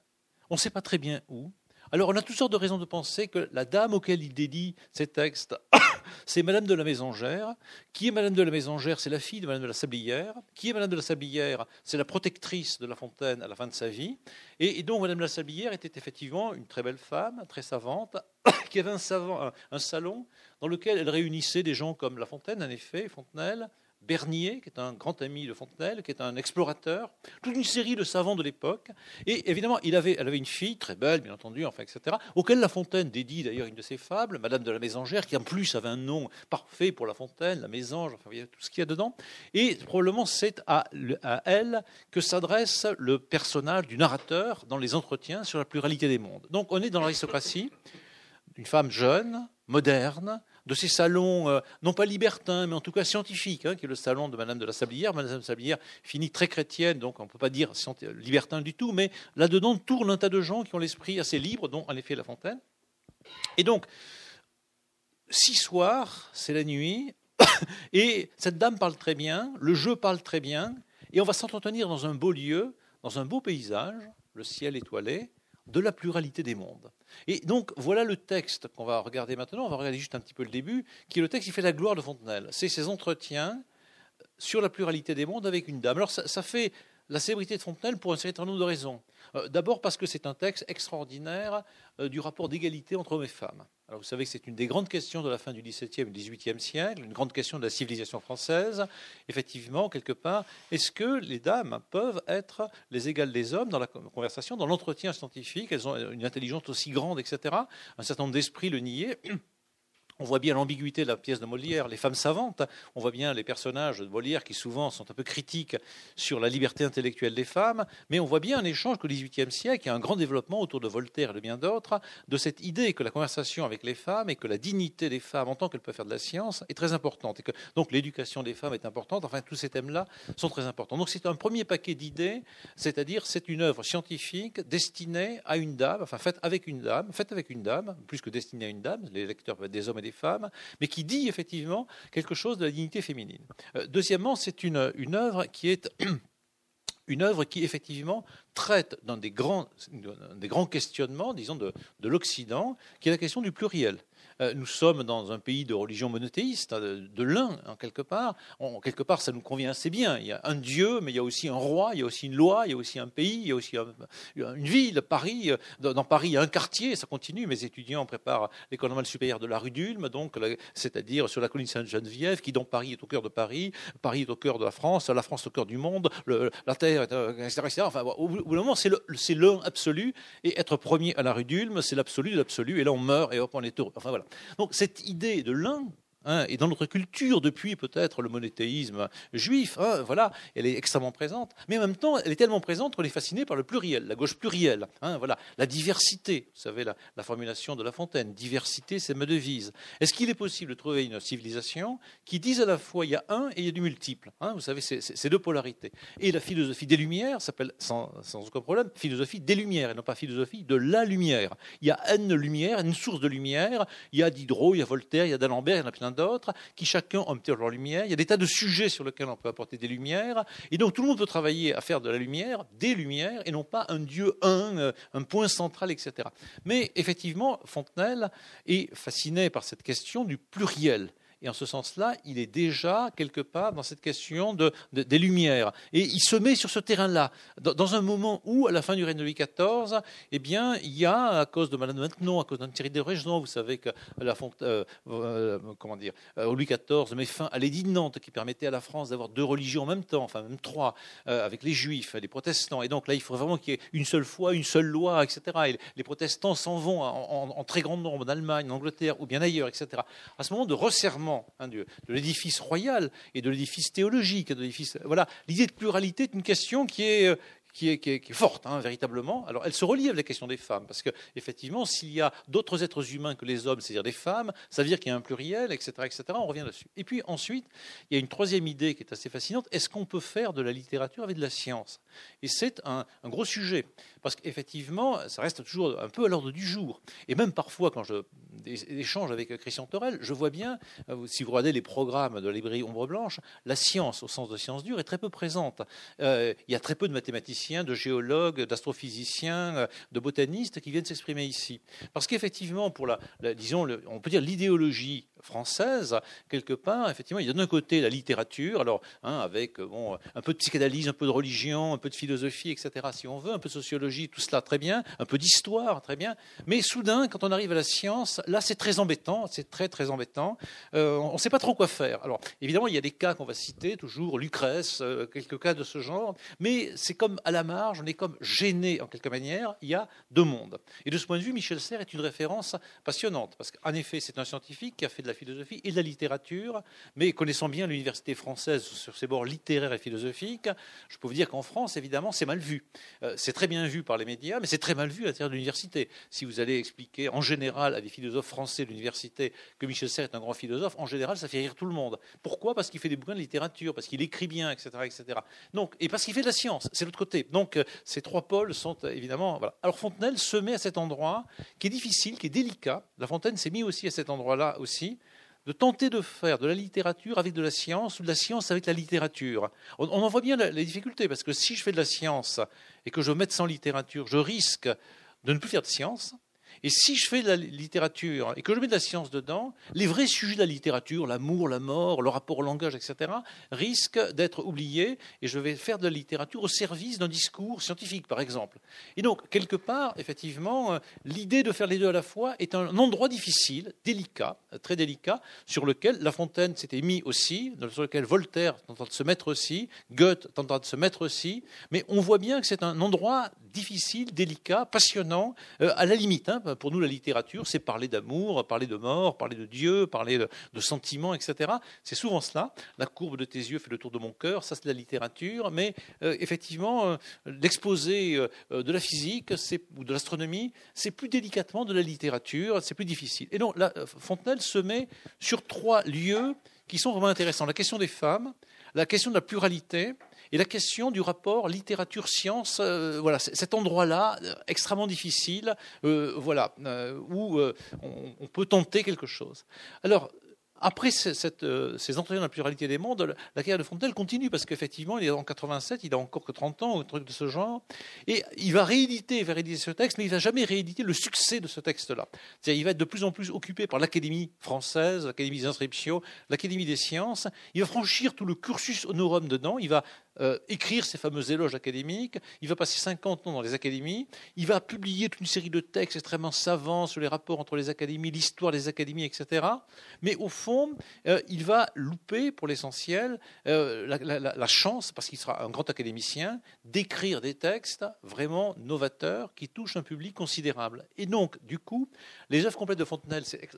on ne sait pas très bien où. Alors on a toutes sortes de raisons de penser que la dame auquel il dédie ces textes, c'est Madame de la Mésangère. Qui est Madame de la Mésangère C'est la fille de Madame de la Sablière. Qui est Madame de la Sablière? C'est la protectrice de La Fontaine à la fin de sa vie. Et, donc Madame de la Sablière était effectivement une très belle femme, très savante, qui avait un, un salon dans lequel elle réunissait des gens comme La Fontaine, en effet, Fontenelle, Bernier, qui est un grand ami de Fontenelle, qui est un explorateur, toute une série de savants de l'époque. Et évidemment, il avait, elle avait une fille, très belle, bien entendu, enfin, etc., auquel La Fontaine dédie d'ailleurs une de ses fables, Madame de la Mésangère, qui en plus avait un nom parfait pour La Fontaine, la Mésange, enfin, il y a tout ce qu'il y a dedans. Et probablement, c'est à, à elle que s'adresse le personnage du narrateur dans les entretiens sur la pluralité des mondes. Donc, on est dans l'aristocratie, une femme jeune, moderne, de ces salons, euh, non pas libertins, mais en tout cas scientifiques, hein, qui est le salon de Madame de la Sablière. Madame de la Sablière finit très chrétienne, donc on ne peut pas dire libertin du tout, mais là-dedans tourne un tas de gens qui ont l'esprit assez libre, dont en effet La Fontaine. Et donc, six soirs, c'est la nuit, et cette dame parle très bien, le jeu parle très bien, et on va s'entretenir dans un beau lieu, dans un beau paysage, le ciel étoilé, de la pluralité des mondes. Et donc, voilà le texte qu'on va regarder maintenant. On va regarder juste un petit peu le début, qui est le texte qui fait la gloire de Fontenelle. C'est ses entretiens sur la pluralité des mondes avec une dame. Alors, ça, fait la célébrité de Fontenelle pour un certain nombre de raisons. Euh, d'abord parce que c'est un texte extraordinaire euh, du rapport d'égalité entre hommes et femmes. Alors vous savez que c'est une des grandes questions de la fin du XVIIe et XVIIIe siècle, une grande question de la civilisation française. Effectivement, quelque part, est-ce que les dames peuvent être les égales des hommes dans la conversation, dans l'entretien scientifique? Elles ont une intelligence aussi grande, etc. Un certain nombre d'esprits le niaient. On voit bien l'ambiguïté de la pièce de Molière, les femmes savantes. On voit bien les personnages de Molière qui souvent sont un peu critiques sur la liberté intellectuelle des femmes. Mais on voit bien un échange qu'au XVIIIe siècle, il y a un grand développement autour de Voltaire et de bien d'autres, de cette idée que la conversation avec les femmes et que la dignité des femmes en tant qu'elles peuvent faire de la science est très importante. Et que donc l'éducation des femmes est importante. Enfin, tous ces thèmes-là sont très importants. Donc c'est un premier paquet d'idées, c'est-à-dire c'est une œuvre scientifique destinée à une dame, enfin faite avec une dame, faite avec une dame, plus que destinée à une dame. Les lecteurs des hommes et des femmes, mais qui dit effectivement quelque chose de la dignité féminine. Euh, deuxièmement, c'est une, œuvre qui est une œuvre qui effectivement traite dans des grands, questionnements, disons, de l'Occident, qui est la question du pluriel. Euh, nous sommes dans un pays de religion monothéiste, hein, de, l'un, en quelque part. En quelque part, ça nous convient assez bien. Il y a un Dieu, mais il y a aussi un roi, il y a aussi une loi, il y a aussi un pays, il y a aussi une ville, Paris. Dans, Paris, il y a un quartier, ça continue. Mes étudiants préparent l'école normale supérieure de la rue d'Ulm, donc, c'est-à-dire sur la colline Sainte-Geneviève, qui, dans Paris, est au cœur de Paris, Paris est au cœur de la France, la France au cœur du monde, la Terre, etc., etc. Enfin, au bout d'un moment, c'est l'un absolu, et être premier à la rue d'Ulm, c'est l'absolu de l'absolu, et là, on meurt, et hop, on est heureux. Enfin, voilà. Donc cette idée de l'un Hein, et dans notre culture, depuis peut-être le monothéisme juif, hein, voilà, elle est extrêmement présente. Mais en même temps, elle est tellement présente qu'on est fasciné par le pluriel, la gauche plurielle. Hein, voilà, la diversité. Vous savez la, formulation de La Fontaine diversité, c'est ma devise. Est-ce qu'il est possible de trouver une civilisation qui dise à la fois il y a un et il y a du multiple Vous savez, c'est deux polarités. Et la philosophie des Lumières s'appelle sans, aucun problème philosophie des Lumières et non pas philosophie de la lumière. Il y a une lumière, une source de lumière. Il y a Diderot, il y a Voltaire, il y a d'Alembert, il y en a plein d'autres, qui chacun ont leur lumière. Il y a des tas de sujets sur lesquels on peut apporter des lumières. Et donc tout le monde peut travailler à faire de la lumière, des lumières, et non pas un Dieu un, euh, un point central, etc. Mais effectivement, Fontenelle est fasciné par cette question du pluriel. Et en ce sens-là, il est déjà quelque part dans cette question de, des Lumières. Et il se met sur ce terrain-là, dans, un moment où, à la fin du règne de Louis XIV, eh bien, il y a, à cause de Madame Maintenon, à cause d'un Thierry de Régent, vous savez que la, euh, euh, comment dire, euh, Louis XIV met fin à l'édit de Nantes qui permettait à la France d'avoir deux religions en même temps, enfin même trois, avec les Juifs, les protestants. Et donc là, il faut vraiment qu'il y ait une seule foi, une seule loi, etc. Et les protestants s'en vont en, en, très grand nombre en Allemagne, en Angleterre ou bien ailleurs, etc. À ce moment de resserrement Hein, de, l'édifice royal et de l'édifice théologique. De voilà, l'idée de pluralité est une question qui est, euh, qui est, forte, hein, véritablement. Alors, elle se relie avec la question des femmes, parce qu'effectivement, s'il y a d'autres êtres humains que les hommes, c'est-à-dire des femmes, ça veut dire qu'il y a un pluriel, etc., etc. On revient là-dessus. Et puis ensuite, il y a une troisième idée qui est assez fascinante. Est-ce qu'on peut faire de la littérature avec de la science? Et c'est un, gros sujet, parce qu'effectivement, ça reste toujours un peu à l'ordre du jour. Et même parfois, quand je échange avec Christian Torel, je vois bien, euh, si vous regardez les programmes de la librairie Ombre Blanche, la science, au sens de science dure, est très peu présente. Euh, il y a très peu de mathématiciens de géologues, d'astrophysiciens, euh, de botanistes qui viennent s'exprimer ici. Parce qu'effectivement, pour la, disons, on peut dire l'idéologie française, quelque part, effectivement, il y a d'un côté la littérature, alors hein, avec bon, un peu de psychanalyse, un peu de religion, un peu de philosophie, etc. Si on veut, un peu de sociologie, tout cela très bien, un peu d'histoire, très bien. Mais soudain, quand on arrive à la science, là, c'est très embêtant, c'est très très embêtant. Euh, on ne sait pas trop quoi faire. Alors, évidemment, il y a des cas qu'on va citer, toujours Lucrèce, euh, quelques cas de ce genre, mais c'est comme à la marge, on est comme gêné en quelque manière. Il y a deux mondes. Et de ce point de vue, Michel Serres est une référence passionnante, parce qu'en effet, c'est un scientifique qui a fait de la philosophie et de la littérature, mais connaissant bien l'université française sur ses bords littéraires et philosophiques, je peux vous dire qu'en France, évidemment, c'est mal vu. Euh, c'est très bien vu par les médias, mais c'est très mal vu à l'intérieur de l'université. Si vous allez expliquer en général à des philosophes français de l'université que Michel Serres est un grand philosophe, en général, ça fait rire tout le monde. Pourquoi? Parce qu'il fait des bouquins de littérature, parce qu'il écrit bien, etc., etc. Donc, et parce qu'il fait de la science, c'est l'autre côté. Donc, euh, ces trois pôles sont évidemment. Voilà. Alors, Fontenelle se met à cet endroit qui est difficile, qui est délicat. La Fontaine s'est mis aussi à cet endroit-là aussi de tenter de faire de la littérature avec de la science ou de la science avec la littérature. On, en voit bien les difficultés, parce que si je fais de la science et que je mette sans littérature, je risque de ne plus faire de science, et si je fais de la littérature et que je mets de la science dedans, les vrais sujets de la littérature, l'amour, la mort, le rapport au langage, etc., risquent d'être oubliés et je vais faire de la littérature au service d'un discours scientifique, par exemple. Et donc, quelque part, effectivement, euh, l'idée de faire les deux à la fois est un endroit difficile, délicat, très délicat, sur lequel La Fontaine s'était mis aussi, sur lequel Voltaire tenta de se mettre aussi, Goethe tenta de se mettre aussi, mais on voit bien que c'est un endroit difficile, délicat, passionnant, euh, à la limite. Hein. Pour nous, la littérature, c'est parler d'amour, parler de mort, parler de Dieu, parler de, sentiments, etc. C'est souvent cela. La courbe de tes yeux fait le tour de mon cœur, ça c'est la littérature. Mais euh, effectivement, l'exposé de la physique ou de l'astronomie, c'est plus délicatement de la littérature, c'est plus difficile. Et donc, Fontenelle se met sur trois lieux qui sont vraiment intéressants. La question des femmes, la question de la pluralité et la question du rapport littérature-science. Euh, voilà, cet endroit-là, euh, extrêmement difficile, euh, voilà, où on, peut tenter quelque chose. Alors, après ces entretiens de la pluralité des mondes, la carrière de Fontenelle continue parce qu'effectivement, il est en 87, il a encore que 30 ans, ou un truc de ce genre, et il va rééditer, rééditer ce texte, mais il va jamais rééditer le succès de ce texte-là. C'est-à-dire, il va être de plus en plus occupé par l'Académie française, l'Académie des inscriptions, l'Académie des sciences. Il va franchir tout le cursus honorum dedans. Il va euh, écrire ses fameux éloges académiques, il va passer 50 ans dans les académies, il va publier toute une série de textes extrêmement savants sur les rapports entre les académies, l'histoire des académies, etc. Mais au fond, euh, il va louper, pour l'essentiel, euh, la, chance, parce qu'il sera un grand académicien, d'écrire des textes vraiment novateurs qui touchent un public considérable. Et donc, du coup, les œuvres complètes de Fontenelle, c'est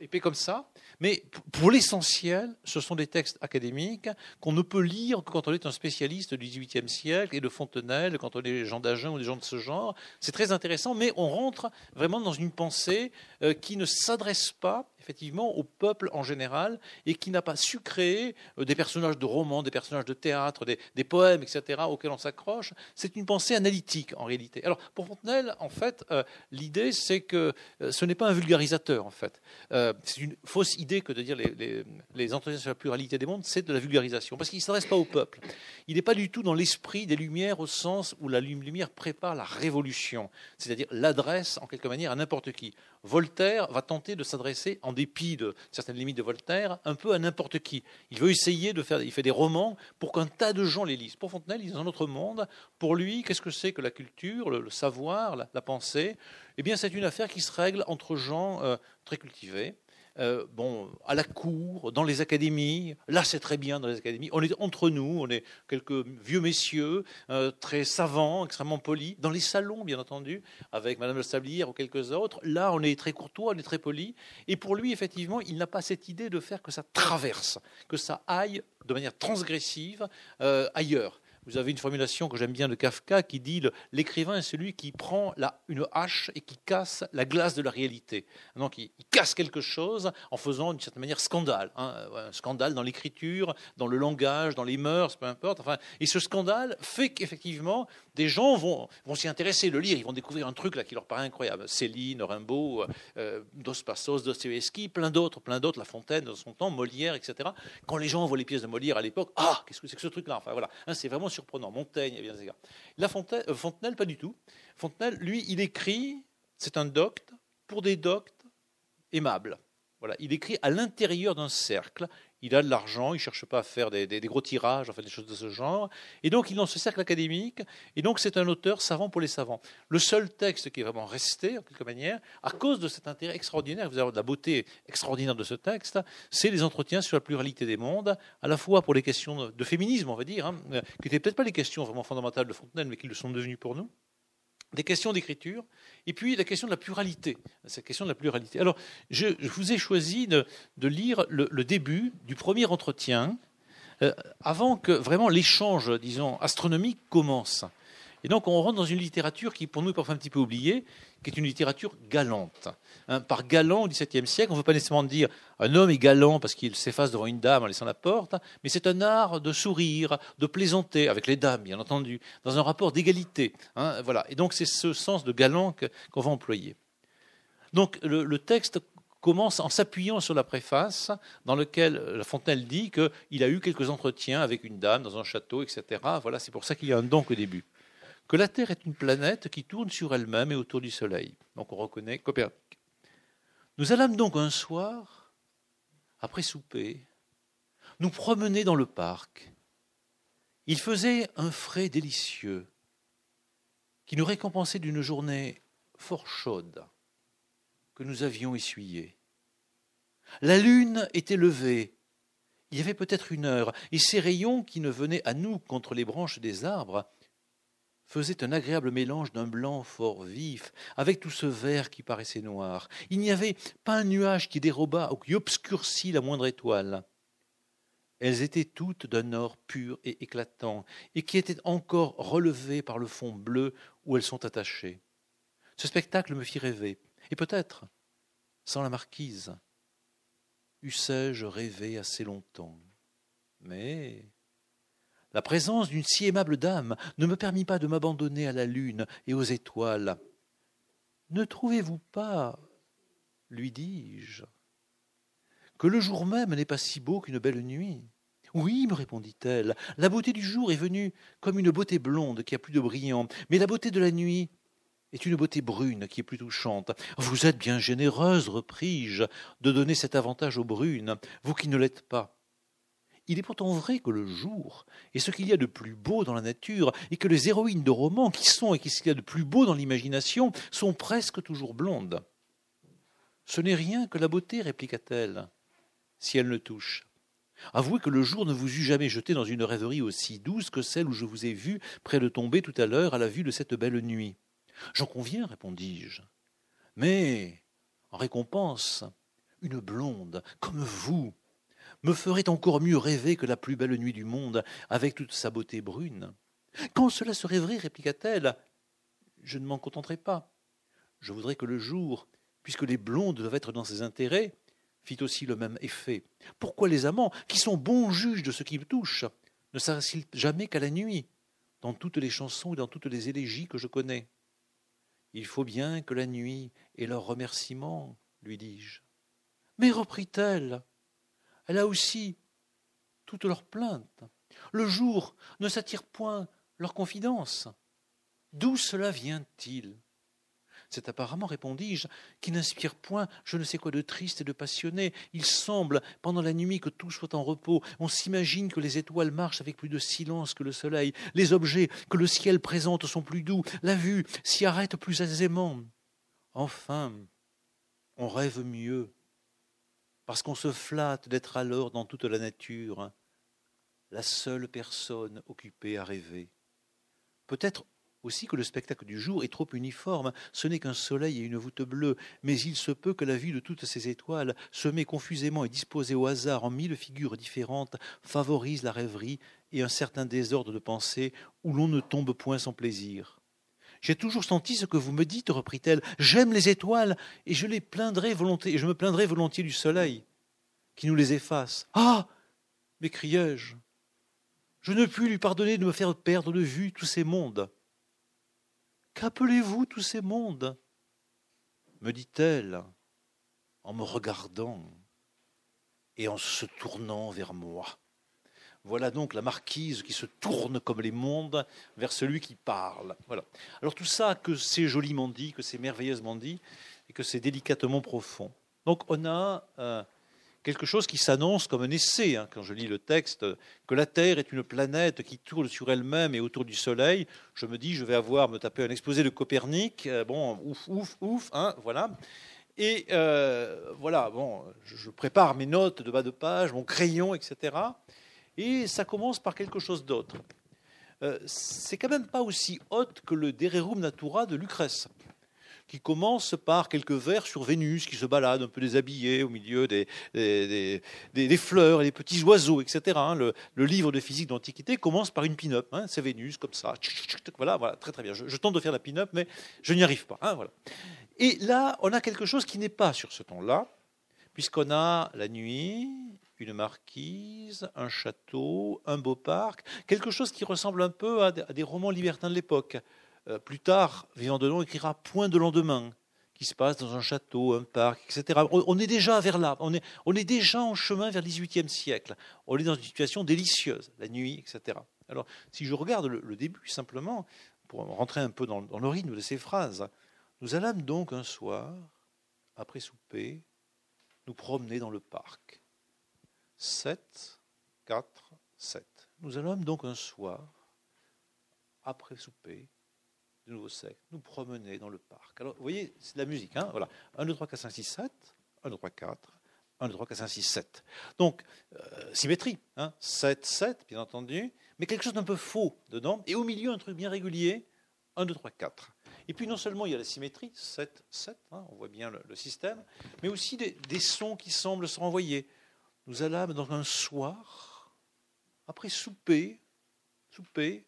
épais comme ça, mais pour l'essentiel, ce sont des textes académiques qu'on ne peut lire que quand on est un spécialiste spécialistes du XVIIIe siècle et de Fontenelle, quand on est des gens d'Agen ou des gens de ce genre. C'est très intéressant, mais on rentre vraiment dans une pensée euh, qui ne s'adresse pas effectivement au peuple en général et qui n'a pas su créer euh, des personnages de romans, des personnages de théâtre, des, poèmes, etc., auxquels on s'accroche. C'est une pensée analytique en réalité. Alors pour Fontenelle, en fait, euh, l'idée c'est que ce n'est pas un vulgarisateur en fait. c'est une fausse idée que de dire les, les, les entretiens sur la pluralité des mondes, c'est de la vulgarisation parce qu'il ne s'adresse pas au peuple il n'est pas du tout dans l'esprit des Lumières au sens où la lumière prépare la révolution, c'est-à-dire l'adresse en quelque manière à n'importe qui. Voltaire va tenter de s'adresser, en dépit de certaines limites de Voltaire, un peu à n'importe qui. Il veut essayer de faire, il fait des romans pour qu'un tas de gens les lisent. Pour Fontenelle, il est dans un autre monde. Pour lui, qu'est-ce que c'est que la culture, le, savoir, la, pensée? Eh bien, c'est une affaire qui se règle entre gens euh, très cultivés, euh, bon, à la cour, dans les académies. Là, c'est très bien dans les académies. On est entre nous, on est quelques vieux messieurs, euh, très savants, extrêmement polis. Dans les salons, bien entendu, avec Madame de Sablière ou quelques autres. Là, on est très courtois, on est très poli. Et pour lui, effectivement, il n'a pas cette idée de faire que ça traverse, que ça aille de manière transgressive euh, ailleurs. Vous avez une formulation que j'aime bien de Kafka qui dit l'écrivain est celui qui prend la, une hache et qui casse la glace de la réalité. Donc il, casse quelque chose en faisant d'une certaine manière scandale. Hein. un scandale dans l'écriture, dans le langage, dans les mœurs, peu importe. Enfin, et ce scandale fait qu'effectivement des gens vont, vont s'y intéresser, le lire, ils vont découvrir un truc là qui leur paraît incroyable. Céline, Rimbaud, euh, Dos Passos, Dostoevsky, plein d'autres, plein d'autres, La Fontaine dans son temps, Molière, etc. Quand les gens voient les pièces de Molière à l'époque, ah, qu'est-ce que c'est que ce truc-là? Enfin voilà, hein, c'est vraiment surprenant. Montaigne, bien sûr. La Fontaine, euh, Fontenelle, pas du tout. Fontenelle, lui, il écrit, c'est un docte, pour des doctes aimables. Voilà, il écrit à l'intérieur d'un cercle. Il a de l'argent, il ne cherche pas à faire des, gros tirages, enfin des choses de ce genre. Et donc, il est dans ce cercle académique. Et donc, c'est un auteur savant pour les savants. Le seul texte qui est vraiment resté, en quelque manière, à cause de cet intérêt extraordinaire, vous avez de la beauté extraordinaire de ce texte, c'est les entretiens sur la pluralité des mondes, à la fois pour les questions de féminisme, on va dire, hein, qui n'étaient peut-être pas les questions vraiment fondamentales de Fontenelle, mais qui le sont devenues pour nous des questions d'écriture, et puis la question de la pluralité. Cette question de la pluralité. Alors, je, vous ai choisi de, lire le, début du premier entretien, euh, avant que vraiment l'échange, disons, astronomique commence. Et donc, on rentre dans une littérature qui, pour nous, est parfois un petit peu oubliée, qui est une littérature galante. Hein, par galant au XVIIe siècle, on ne veut pas nécessairement dire un homme est galant parce qu'il s'efface devant une dame en laissant la porte, mais c'est un art de sourire, de plaisanter avec les dames, bien entendu, dans un rapport d'égalité. Hein, voilà. Et donc c'est ce sens de galant qu'on va employer. Donc le, texte commence en s'appuyant sur la préface dans laquelle La Fontenelle dit qu'il a eu quelques entretiens avec une dame dans un château, etc. Voilà, c'est pour ça qu'il y a un donc au début que la Terre est une planète qui tourne sur elle-même et autour du Soleil. Donc on reconnaît Copernic. Nous allâmes donc un soir, après souper, nous promener dans le parc. Il faisait un frais délicieux qui nous récompensait d'une journée fort chaude que nous avions essuyée. La lune était levée, il y avait peut-être une heure, et ses rayons qui ne venaient à nous contre les branches des arbres faisait un agréable mélange d'un blanc fort vif avec tout ce vert qui paraissait noir. Il n'y avait pas un nuage qui dérobât ou qui obscurcit la moindre étoile. Elles étaient toutes d'un or pur et éclatant, et qui étaient encore relevées par le fond bleu où elles sont attachées. Ce spectacle me fit rêver, et peut-être, sans la marquise, eussé-je rêvé assez longtemps. Mais la présence d'une si aimable dame ne me permit pas de m'abandonner à la lune et aux étoiles. Ne trouvez-vous pas, lui dis-je, que le jour même n'est pas si beau qu'une belle nuit? Oui, me répondit-elle, la beauté du jour est venue comme une beauté blonde qui a plus de brillant, mais la beauté de la nuit est une beauté brune qui est plus touchante. Vous êtes bien généreuse, repris-je, de donner cet avantage aux brunes, vous qui ne l'êtes pas. Il est pourtant vrai que le jour est ce qu'il y a de plus beau dans la nature, et que les héroïnes de romans qui sont et ce qu'il y a de plus beau dans l'imagination sont presque toujours blondes. Ce n'est rien que la beauté, répliqua-t-elle si elle ne touche. Avouez que le jour ne vous eût jamais jeté dans une rêverie aussi douce que celle où je vous ai vu près de tomber tout à l'heure à la vue de cette belle nuit. J'en conviens, répondis-je. Mais, en récompense, une blonde, comme vous, me ferait encore mieux rêver que la plus belle nuit du monde, avec toute sa beauté brune. Quand cela serait vrai, répliqua-t-elle, je ne m'en contenterai pas. Je voudrais que le jour, puisque les blondes doivent être dans ses intérêts, fit aussi le même effet. Pourquoi les amants, qui sont bons juges de ce qui touche, ne s'arrêtent-ils jamais qu'à la nuit, dans toutes les chansons et dans toutes les élégies que je connais? Il faut bien que la nuit ait leur remerciement, lui dis-je. Mais reprit-elle, elle a aussi toutes leurs plaintes. Le jour ne s'attire point leur confidence. D'où cela vient-il? C'est apparemment, répondis-je, qui n'inspire point je ne sais quoi de triste et de passionné. Il semble, pendant la nuit, que tout soit en repos. On s'imagine que les étoiles marchent avec plus de silence que le soleil. Les objets que le ciel présente sont plus doux. La vue s'y arrête plus aisément. Enfin, on rêve mieux, parce qu'on se flatte d'être alors dans toute la nature la seule personne occupée à rêver. Peut-être aussi que le spectacle du jour est trop uniforme, ce n'est qu'un soleil et une voûte bleue, mais il se peut que la vue de toutes ces étoiles, semées confusément et disposées au hasard en mille figures différentes, favorise la rêverie et un certain désordre de pensée où l'on ne tombe point sans plaisir. J'ai toujours senti ce que vous me dites, reprit-elle. J'aime les étoiles, et je les plaindrai volontiers, je me plaindrai volontiers du soleil, qui nous les efface. Ah m'écriai-je. Je ne puis lui pardonner de me faire perdre de vue tous ces mondes. Qu'appelez-vous tous ces mondes? me dit-elle en me regardant et en se tournant vers moi. Voilà donc la marquise qui se tourne comme les mondes vers celui qui parle. Voilà. Alors tout ça, que c'est joliment dit, que c'est merveilleusement dit, et que c'est délicatement profond. Donc on a euh, quelque chose qui s'annonce comme un essai, hein, quand je lis le texte, que la Terre est une planète qui tourne sur elle-même et autour du Soleil. Je me dis, je vais avoir, me taper un exposé de Copernic, euh, bon, ouf, ouf, ouf, hein, voilà. Et euh, voilà, bon, je prépare mes notes de bas de page, mon crayon, etc. Et ça commence par quelque chose d'autre. Euh, c'est quand même pas aussi haute que le De Rerum Natura de Lucrèce qui commence par quelques vers sur Vénus qui se balade un peu déshabillée au milieu des, des, fleurs et des petits oiseaux, etc. Hein. Le, livre de physique d'Antiquité commence par une pin-up. Hein. C'est Vénus, comme ça. Voilà, voilà, très très bien. Je, tente de faire la pin-up, mais je n'y arrive pas. Hein, voilà. Et là, on a quelque chose qui n'est pas sur ce ton-là, puisqu'on a la nuit, une marquise, un château, un beau parc, quelque chose qui ressemble un peu à des romans libertins de l'époque. Euh, plus tard, Vivant de Long écrira Point de lendemain, qui se passe dans un château, un parc, etc. On est déjà vers là, on est, on est déjà en chemin vers le XVIIIe siècle. On est dans une situation délicieuse, la nuit, etc. Alors, si je regarde le, début simplement, pour rentrer un peu dans, dans le rythme de ces phrases, nous allâmes donc un soir, après souper, nous promener dans le parc. 7, 4, 7. Nous allâmes donc un soir, après souper, de nouveau sec, nous promener dans le parc. Alors, vous voyez, c'est de la musique. Hein voilà. 1, 2, 3, 4, 5, 6, 7. 1, 2, 3, 4. 1, 2, 3, 4, 5, 6, 7. Donc, euh, symétrie. Hein 7, 7, bien entendu. Mais quelque chose d'un peu faux dedans. Et au milieu, un truc bien régulier. 1, 2, 3, 4. Et puis non seulement il y a la symétrie, 7, 7, hein, on voit bien le, système, mais aussi des, sons qui semblent se renvoyer. Nous allâmes dans un soir, après souper, souper,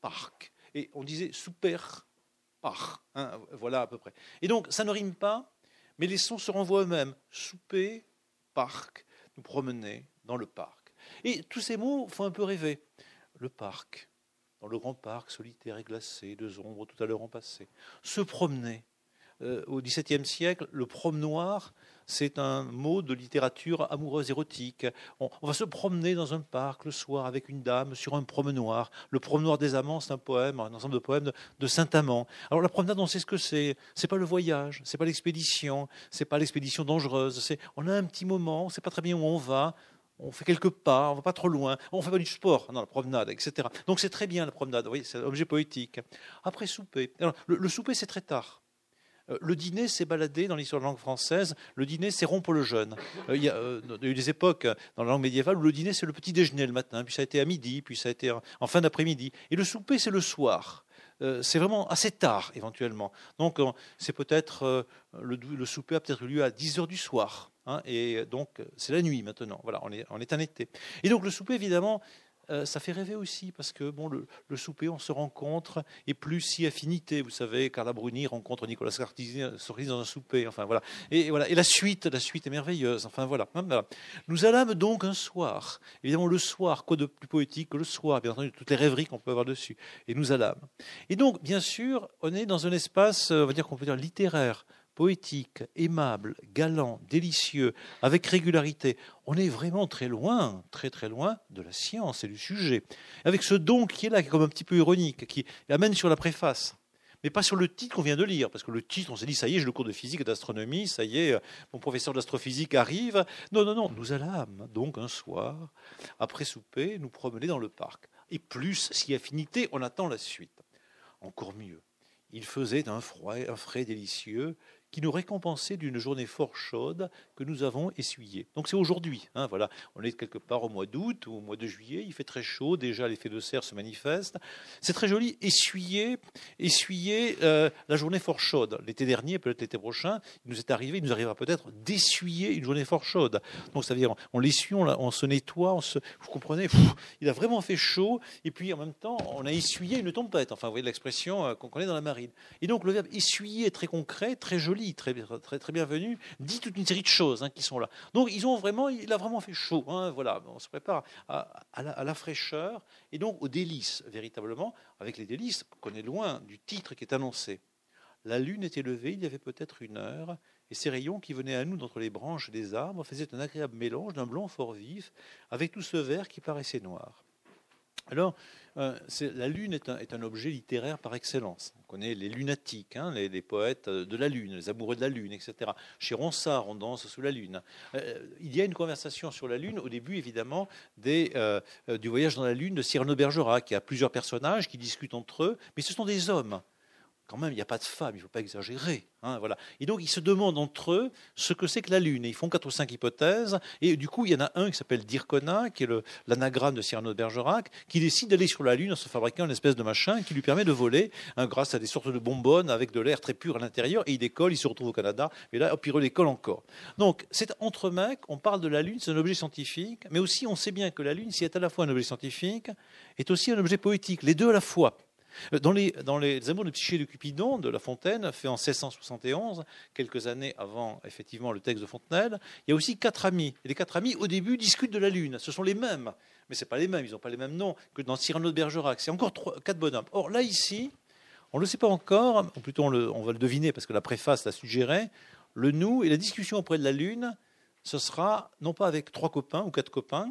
parc. Et on disait souper, parc. Hein, voilà à peu près. Et donc ça ne rime pas, mais les sons se renvoient eux-mêmes. Souper, parc, nous promener dans le parc. Et tous ces mots font un peu rêver. Le parc, dans le grand parc solitaire et glacé, deux ombres tout à l'heure en passé. Se promener. Euh, au XVIIe siècle, le promenoir, c'est un mot de littérature amoureuse érotique. On, va se promener dans un parc le soir avec une dame sur un promenoir. Le promenoir des amants, c'est un poème, un ensemble de poèmes de, Saint-Amand. Alors la promenade, on sait ce que c'est. C'est pas le voyage, c'est pas l'expédition, c'est pas l'expédition dangereuse. On a un petit moment, on sait pas très bien où on va on fait quelques pas, on va pas trop loin, on fait pas du sport, non, la promenade, etc. Donc c'est très bien la promenade, oui, c'est un objet poétique. Après souper, le, souper c'est très tard. Euh, le dîner s'est baladé dans l'histoire de la langue française. Le dîner, c'est rompre le jeûne. Euh, il, y a, eu des époques dans la langue médiévale où le dîner, c'est le petit déjeuner le matin, puis ça a été à midi, puis ça a été en fin d'après-midi. Et le souper, c'est le soir. Euh, c'est vraiment assez tard, éventuellement. Donc, c'est peut-être le, souper a peut-être eu lieu à 10 heures du soir. Hein, et donc, c'est la nuit maintenant. Voilà, on est, on est en été. Et donc, le souper, évidemment, euh, ça fait rêver aussi parce que bon, le, souper, on se rencontre et plus si affinité. Vous savez, Carla Bruni rencontre Nicolas Sarkozy dans un souper. Enfin voilà. Et, voilà. Et la suite, la suite est merveilleuse. Enfin voilà. Hein, Nous allâmes donc un soir. Évidemment, le soir, quoi de plus poétique que le soir Bien entendu, toutes les rêveries qu'on peut avoir dessus. Et nous allâmes. Et donc, bien sûr, on est dans un espace, on va dire qu'on peut dire littéraire poétique, aimable, galant, délicieux, avec régularité. On est vraiment très loin, très très loin de la science et du sujet. Avec ce don qui est là, qui est comme un petit peu ironique, qui amène sur la préface mais pas sur le titre qu'on vient de lire, parce que le titre, on s'est dit, ça y est, j'ai le cours de physique et d'astronomie, ça y est, mon professeur d'astrophysique arrive. Non, non, non, nous allâmes donc un soir, après souper, nous promener dans le parc. Et plus, si affinité, on attend la suite. Encore mieux. Il faisait un froid, un frais délicieux, qui nous récompensait d'une journée fort chaude que nous avons essuyée. Donc c'est aujourd'hui, hein, voilà. On est quelque part au mois d'août ou au mois de juillet, il fait très chaud, déjà l'effet de serre se manifeste. C'est très joli, essuyer, essuyer euh, la journée fort chaude. L'été dernier, peut-être l'été prochain, il nous est arrivé, il nous arrivera peut-être d'essuyer une journée fort chaude. Donc ça veut dire, on l'essuie, on, se nettoie, on se, vous comprenez, il a vraiment fait chaud, et puis en même temps, on a essuyé une tempête. Enfin, vous voyez l'expression euh, qu'on connaît dans la marine. Et donc le verbe essuyer est très concret, très joli très, très, très bienvenu, dit toute une série de choses hein, qui sont là. Donc, ils ont vraiment, il a vraiment fait chaud. Hein, voilà, on se prépare à, la, fraîcheur et donc aux délices, véritablement, avec les délices qu'on est loin du titre qui est annoncé. La lune était levée, il y avait peut-être une heure, et ces rayons qui venaient à nous d'entre les branches des arbres faisaient un agréable mélange d'un blanc fort vif avec tout ce vert qui paraissait noir. Alors, euh, la Lune est un, objet littéraire par excellence. On connaît les lunatiques, hein, les, poètes de la Lune, les amoureux de la Lune, etc. Chez Ronsard, on danse sous la Lune. Euh, il y a une conversation sur la Lune, au début évidemment, euh, du voyage dans la Lune de Cyrano Bergerac. Y a plusieurs personnages qui discutent entre eux, mais ce sont des hommes quand même, il n'y a pas de femme, il ne faut pas exagérer. Hein, voilà. Et donc, ils se demandent entre eux ce que c'est que la Lune. Et ils font quatre ou cinq hypothèses. Et du coup, il y en a un qui s'appelle Dircona, qui est l'anagramme de Cyrano de Bergerac, qui décide d'aller sur la Lune en se fabriquant une espèce de machin qui lui permet de voler hein, grâce à des sortes de bonbonnes avec de l'air très pur à l'intérieur. Et il décolle, il se retrouve au Canada. Et là, hop, il redécolle encore. Donc, c'est entre mecs, on parle de la Lune, c'est un objet scientifique. Mais aussi, on sait bien que la Lune, si elle est à la fois un objet scientifique, est aussi un objet poétique. Les deux à la fois. Dans les, dans les Amours de Psyché de Cupidon de La Fontaine, fait en 1671, quelques années avant effectivement le texte de Fontenelle, il y a aussi quatre amis. Et les quatre amis, au début, discutent de la Lune. Ce sont les mêmes, mais ce pas les mêmes, ils n'ont pas les mêmes noms que dans Cyrano de Bergerac. C'est encore quatre bonhommes. Or, là, ici, on ne le sait pas encore, ou plutôt on va le deviner parce que la préface l'a suggéré, le nous et la discussion auprès de la Lune, ce sera non pas avec trois copains ou quatre copains,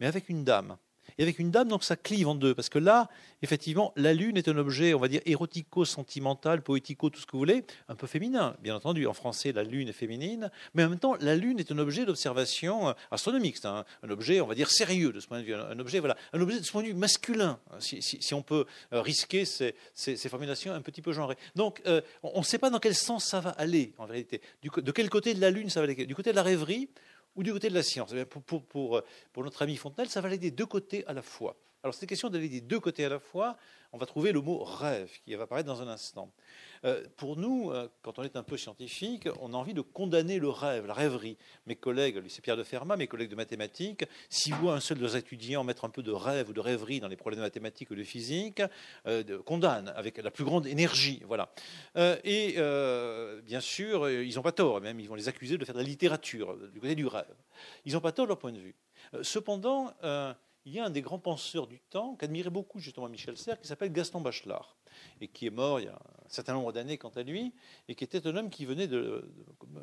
mais avec une dame et avec une dame, donc ça clive en deux. Parce que là, effectivement, la lune est un objet, on va dire, érotico-sentimental, poético, tout ce que vous voulez, un peu féminin. Bien entendu, en français, la lune est féminine, mais en même temps, la lune est un objet d'observation euh, astronomique. C'est un, objet, on va dire, sérieux de ce point de vue. Un, objet, voilà, un objet de ce point de vue masculin, si, on peut euh, risquer ces, formulations un petit peu genrées. Donc, euh, on ne sait pas dans quel sens ça va aller, en vérité. de quel côté de la lune ça va aller Du côté de la rêverie ou du côté de la science. Eh pour, pour, pour, notre ami Fontenelle, ça va aller des deux côtés à la fois. Alors c'est question d'aller des deux côtés à la fois. On va trouver le mot rêve qui va apparaître dans un instant. Euh, pour nous, euh, quand on est un peu scientifique, on a envie de condamner le rêve, la rêverie. Mes collègues, c'est Pierre de Fermat, mes collègues de mathématiques, s'ils voient un seul de leurs étudiants mettre un peu de rêve ou de rêverie dans les problèmes de mathématiques ou de physique, euh, condamnent avec la plus grande énergie. Voilà. et bien sûr, ils n'ont pas tort, même ils vont les accuser de faire de la littérature, du côté du rêve. Ils n'ont pas tort de leur point de vue. cependant, il y a un des grands penseurs du temps qu'admirait beaucoup justement Michel Serres, qui s'appelle Gaston Bachelard, et qui est mort il y a un certain nombre d'années quant à lui, et qui était un homme qui venait de,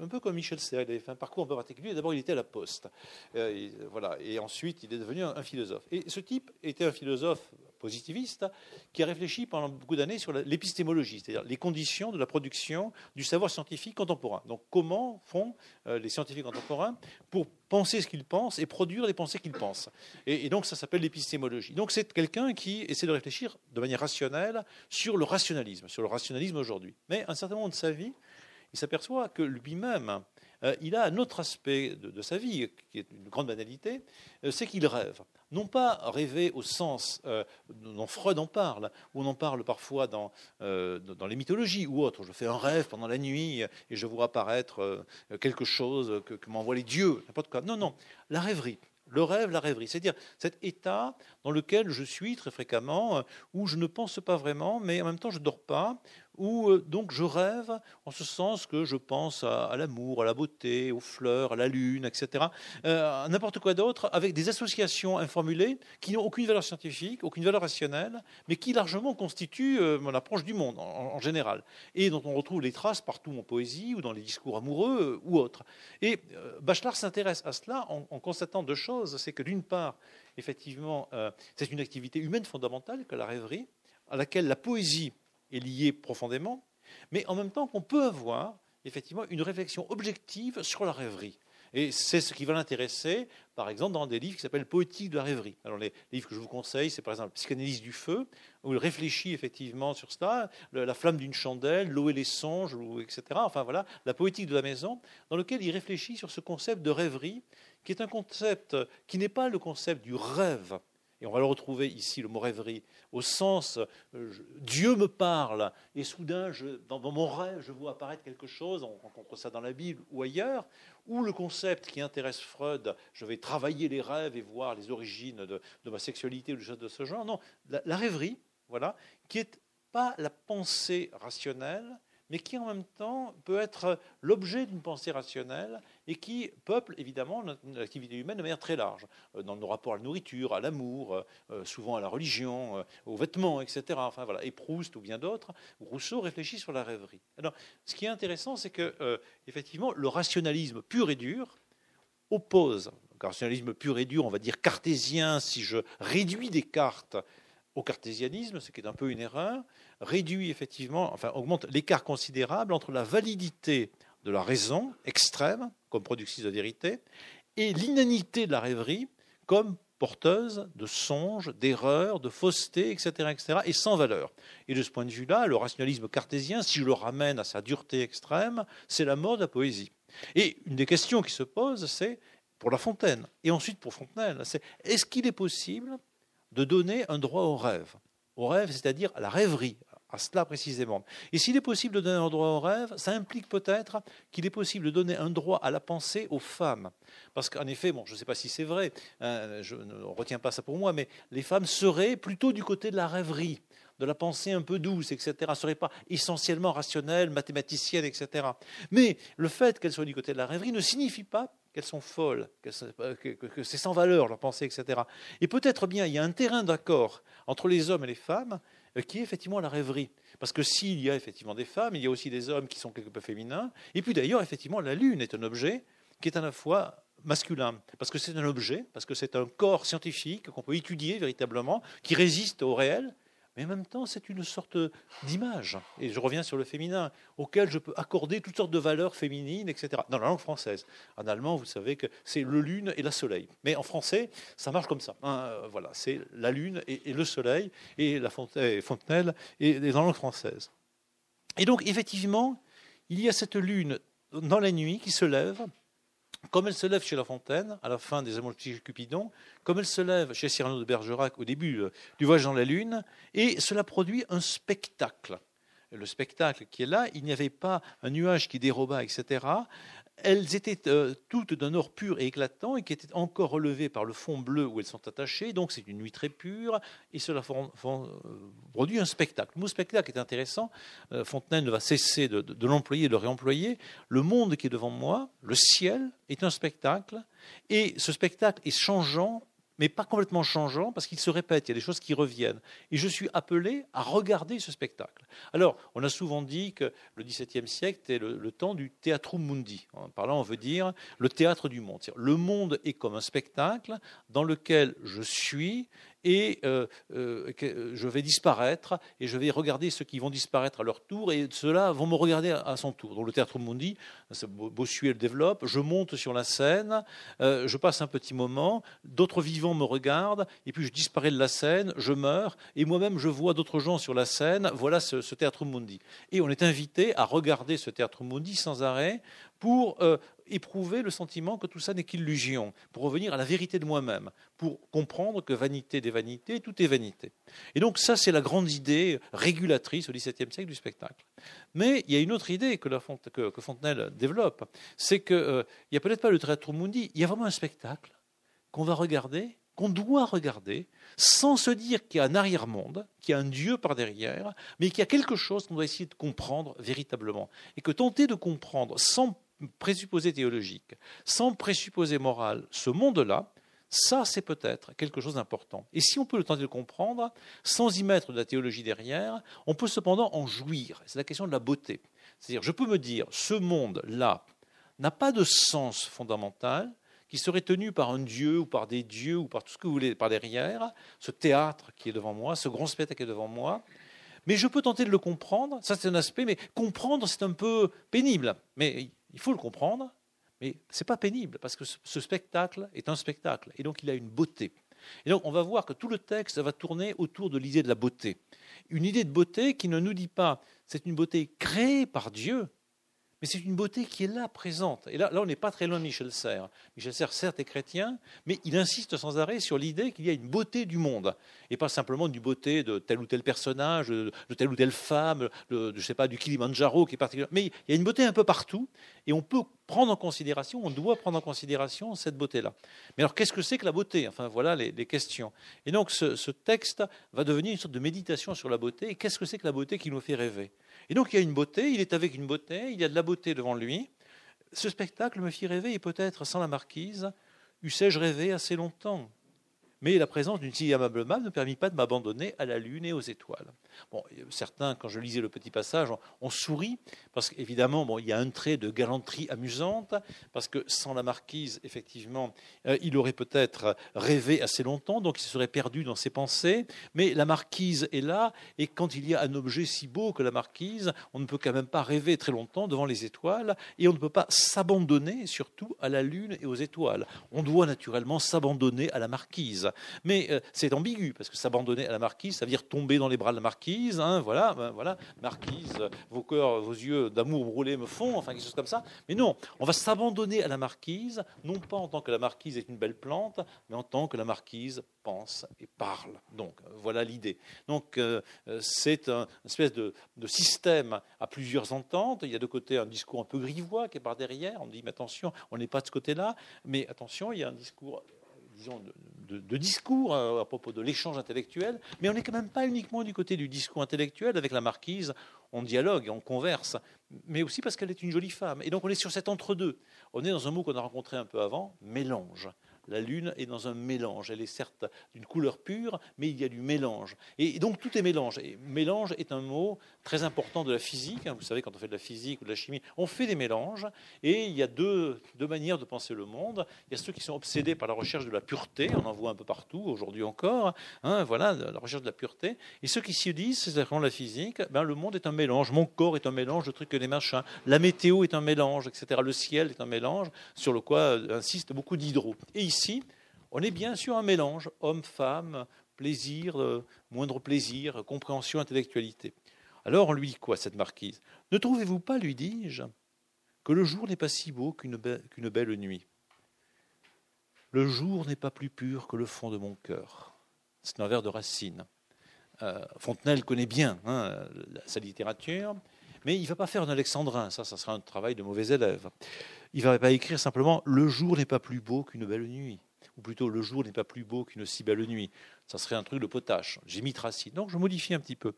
un peu comme Michel Serres, il avait fait un parcours un peu particulier. D'abord, il était à la Poste, euh, et, voilà, et ensuite il est devenu un, philosophe. Et ce type était un philosophe positiviste qui a réfléchi pendant beaucoup d'années sur l'épistémologie, c'est-à-dire les conditions de la production du savoir scientifique contemporain. Donc, comment font euh, les scientifiques contemporains pour penser ce qu'ils pensent et produire les pensées qu'ils pensent? Et, donc ça s'appelle l'épistémologie. Donc c'est quelqu'un qui essaie de réfléchir de manière rationnelle sur le rationalisme, sur le rationalisme aujourd'hui. Mais à un certain moment de sa vie, il s'aperçoit que lui-même, euh, il a un autre aspect de, sa vie, qui est une grande banalité, euh, c'est qu'il rêve. Non pas rêver au sens euh, dont Freud en parle, où on en parle parfois dans, dans les mythologies ou autres. Je fais un rêve pendant la nuit et je vois apparaître quelque chose que, que m'envoient les dieux, n'importe quoi. Non, non, la rêverie. Le rêve, la rêverie, c'est-à-dire cet état dans lequel je suis très fréquemment, où je ne pense pas vraiment, mais en même temps je ne dors pas, où euh, donc je rêve en ce sens que je pense à, l'amour, à la beauté, aux fleurs, à la lune, etc., euh, n'importe quoi d'autre, avec des associations informulées qui n'ont aucune valeur scientifique, aucune valeur rationnelle, mais qui largement constituent euh, mon approche du monde en, général, et dont on retrouve les traces partout en poésie ou dans les discours amoureux ou autres. Et Bachelard s'intéresse à cela en, constatant deux choses, c'est que d'une part, effectivement, c'est une activité humaine fondamentale que la rêverie, à laquelle la poésie est lié profondément, mais en même temps qu'on peut avoir effectivement une réflexion objective sur la rêverie. Et c'est ce qui va l'intéresser, par exemple, dans des livres qui s'appellent Poétique de la rêverie. Alors, les livres que je vous conseille, c'est par exemple Psychanalyse du feu, où il réfléchit effectivement sur cela, la flamme d'une chandelle, l'eau et les songes, etc. Enfin, voilà, la poétique de la maison, dans lequel il réfléchit sur ce concept de rêverie, qui est un concept qui n'est pas le concept du rêve, et on va le retrouver ici, le mot rêverie, au sens euh, Dieu me parle, et soudain, dans, mon rêve, je vois apparaître quelque chose, on rencontre ça dans la Bible ou ailleurs, ou le concept qui intéresse Freud, je vais travailler les rêves et voir les origines de, ma sexualité ou des choses de ce genre. Non, la, la rêverie, voilà, qui n'est pas la pensée rationnelle, mais qui en même temps peut être l'objet d'une pensée rationnelle et qui peuple évidemment l'activité humaine de manière très large, euh, dans nos rapports à la nourriture, à l'amour, euh, euh, souvent à la religion, aux vêtements, etc. Enfin voilà, et Proust ou bien d'autres, Rousseau réfléchit sur la rêverie. Alors, ce qui est intéressant, c'est que effectivement, le rationalisme pur et dur oppose, le rationalisme pur et dur, on va dire cartésien, si je réduis Descartes au cartésianisme, ce qui est un peu une erreur, réduit effectivement, enfin augmente l'écart considérable entre la validité de la raison extrême comme productrice de vérité et l'inanité de la rêverie comme porteuse de songes, d'erreurs, de fausseté, etc., etc., et sans valeur. Et de ce point de vue-là, le rationalisme cartésien, si je le ramène à sa dureté extrême, c'est la mort de la poésie. Et une des questions qui se posent, c'est pour La Fontaine, et ensuite pour Fontenelle, c'est est-ce qu'il est possible de donner un droit au rêve? Au rêve, c'est-à-dire à la rêverie, à cela précisément. Et s'il est possible de donner un droit au rêve, ça implique peut-être qu'il est possible de donner un droit à la pensée aux femmes. Parce qu'en effet, bon, je ne sais pas si c'est vrai, hein, je ne retiens pas ça pour moi, mais les femmes seraient plutôt du côté de la rêverie de la pensée un peu douce, etc., ne seraient pas essentiellement rationnelles, mathématiciennes, etc. Mais le fait qu'elles soient du côté de la rêverie ne signifie pas qu'elles sont folles, que c'est sans valeur leur pensée, etc. Et peut-être bien il y a un terrain d'accord entre les hommes et les femmes euh, qui est effectivement la rêverie. Parce que s'il y a effectivement des femmes, il y a aussi des hommes qui sont quelque peu féminins. Et puis d'ailleurs, effectivement, la Lune est un objet qui est à la fois masculin, parce que c'est un objet, parce que c'est un corps scientifique qu'on peut étudier véritablement, qui résiste au réel, mais en même temps, c'est une sorte d'image. Et je reviens sur le féminin, auquel je peux accorder toutes sortes de valeurs féminines, etc. Dans la langue française. En allemand, vous savez que c'est le lune et la soleil. Mais en français, ça marche comme ça. Hein, voilà, c'est la lune et, le soleil, et la fontenelle, et, dans la langue française. Et donc, effectivement, il y a cette lune dans la nuit qui se lève, comme elle se lève chez La Fontaine, à la fin des Amours de Cupidon, comme elle se lève chez Cyrano de Bergerac au début euh, du Voyage dans la Lune, et cela produit un spectacle. Le spectacle qui est là, il n'y avait pas un nuage qui déroba, etc elles étaient euh, toutes d'un or pur et éclatant et qui étaient encore relevées par le fond bleu où elles sont attachées. Donc c'est une nuit très pure et cela euh, produit un spectacle. Le mot spectacle est intéressant. Euh, Fontenelle ne va cesser de, de l'employer et de le réemployer. Le monde qui est devant moi, le ciel, est un spectacle et ce spectacle est changeant mais pas complètement changeant, parce qu'il se répète, il y a des choses qui reviennent. Et je suis appelé à regarder ce spectacle. Alors, on a souvent dit que le XVIIe siècle était le, temps du theatrum mundi. Par là, on veut dire le théâtre du monde. Le monde est comme un spectacle dans lequel je suis et euh, euh, je vais disparaître et je vais regarder ceux qui vont disparaître à leur tour et ceux-là vont me regarder à, son tour. Donc le théâtre Mundi, Bossuet le développe, je monte sur la scène, euh, je passe un petit moment, d'autres vivants me regardent et puis je disparais de la scène, je meurs et moi-même je vois d'autres gens sur la scène, voilà ce, ce théâtre Mundi. Et on est invité à regarder ce théâtre Mundi sans arrêt pour éprouver le sentiment que tout ça n'est qu'illusion, pour revenir à la vérité de moi-même, pour comprendre que vanité des vanités, tout est vanité. Et donc ça, c'est la grande idée régulatrice au XVIIe siècle du spectacle. Mais il y a une autre idée que, que, Fontenelle développe, c'est qu'il euh, n'y a peut-être pas le théâtre mundi, il y a vraiment un spectacle qu'on va regarder, qu'on doit regarder, sans se dire qu'il y a un arrière-monde, qu'il y a un Dieu par derrière, mais qu'il y a quelque chose qu'on doit essayer de comprendre véritablement. Et que tenter de comprendre sans présupposé théologique, sans présupposé moral, ce monde-là, ça, c'est peut-être quelque chose d'important. Et si on peut le tenter de comprendre, sans y mettre de la théologie derrière, on peut cependant en jouir. C'est la question de la beauté. C'est-à-dire, je peux me dire, ce monde-là n'a pas de sens fondamental qui serait tenu par un dieu ou par des dieux ou par tout ce que vous voulez par derrière, ce théâtre qui est devant moi, ce grand spectacle qui est devant moi, mais je peux tenter de le comprendre, ça c'est un aspect, mais comprendre c'est un peu pénible. Mais il faut le comprendre, mais ce n'est pas pénible, parce que ce spectacle est un spectacle, et donc il a une beauté. Et donc on va voir que tout le texte va tourner autour de l'idée de la beauté. Une idée de beauté qui ne nous dit pas c'est une beauté créée par Dieu, mais c'est une beauté qui est là, présente. Et là, là on n'est pas très loin de Michel Serres. Michel Serres, certes, est chrétien, mais il insiste sans arrêt sur l'idée qu'il y a une beauté du monde, et pas simplement une beauté de tel ou tel personnage, de telle ou telle femme, de, je sais pas, du Kilimanjaro qui est particulier. Mais il y a une beauté un peu partout, et on peut prendre en considération, on doit prendre en considération cette beauté-là. Mais alors, qu'est-ce que c'est que la beauté? Enfin, voilà les, questions. Et donc, ce, ce texte va devenir une sorte de méditation sur la beauté. Et qu'est-ce que c'est que la beauté qui nous fait rêver? Et donc il y a une beauté, il est avec une beauté, il y a de la beauté devant lui. Ce spectacle me fit rêver, et peut-être sans la marquise, eussé-je rêvé assez longtemps mais la présence d'une si aimable âme ne permit pas de m'abandonner à la lune et aux étoiles. Bon, certains, quand je lisais le petit passage, ont souri, parce qu'évidemment, bon, il y a un trait de galanterie amusante, parce que sans la marquise, effectivement, euh, il aurait peut-être rêvé assez longtemps, donc il se serait perdu dans ses pensées, mais la marquise est là, et quand il y a un objet si beau que la marquise, on ne peut quand même pas rêver très longtemps devant les étoiles, et on ne peut pas s'abandonner surtout à la lune et aux étoiles. On doit naturellement s'abandonner à la marquise. Mais euh, c'est ambigu, parce que s'abandonner à la marquise, ça veut dire tomber dans les bras de la marquise. Hein, voilà, ben, voilà, marquise, vos cœurs, vos yeux d'amour brûlés me font, enfin quelque chose comme ça. Mais non, on va s'abandonner à la marquise, non pas en tant que la marquise est une belle plante, mais en tant que la marquise pense et parle. Donc voilà l'idée. Donc euh, c'est un, une espèce de, système à plusieurs ententes. Il y a de côté un discours un peu grivois qui est par derrière. On dit mais attention, on n'est pas de ce côté-là. Mais attention, il y a un discours disons, de, discours euh, à, propos de l'échange intellectuel, mais on n'est quand même pas uniquement du côté du discours intellectuel avec la marquise, on dialogue, on converse, mais aussi parce qu'elle est une jolie femme. Et donc on est sur cet entre-deux. On est dans un mot qu'on a rencontré un peu avant, mélange la Lune est dans un mélange. Elle est certes d'une couleur pure, mais il y a du mélange. Et donc tout est mélange. Et mélange est un mot très important de la physique. Hein. Vous savez, quand on fait de la physique ou de la chimie, on fait des mélanges. Et il y a deux, manières de penser le monde. Il y a ceux qui sont obsédés par la recherche de la pureté. On en voit un peu partout, aujourd'hui encore. Hein, voilà, la recherche de la pureté. Et ceux qui se disent, c'est la physique, ben, le monde est un mélange. Mon corps est un mélange de trucs et des machins. La météo est un mélange, etc. Le ciel est un mélange, sur le quoi insiste beaucoup d'hydro. Et ici, on est bien sûr un mélange homme-femme, plaisir, euh, moindre plaisir, compréhension, intellectualité. Alors lui quoi, cette marquise? Ne trouvez-vous pas, lui dis-je, que le jour n'est pas si beau qu'une belle nuit? Le jour n'est pas plus pur que le fond de mon cœur. C'est un vers de Racine. Euh, Fontenelle connaît bien hein, sa littérature, mais il ne va pas faire un alexandrin, ça, ça sera un travail de mauvais élève. Il ne va pas écrire simplement Le jour n'est pas plus beau qu'une belle nuit, ou plutôt Le jour n'est pas plus beau qu'une si belle nuit. Ça serait un truc de potache. J'ai mis Racine. Donc je modifie un petit peu.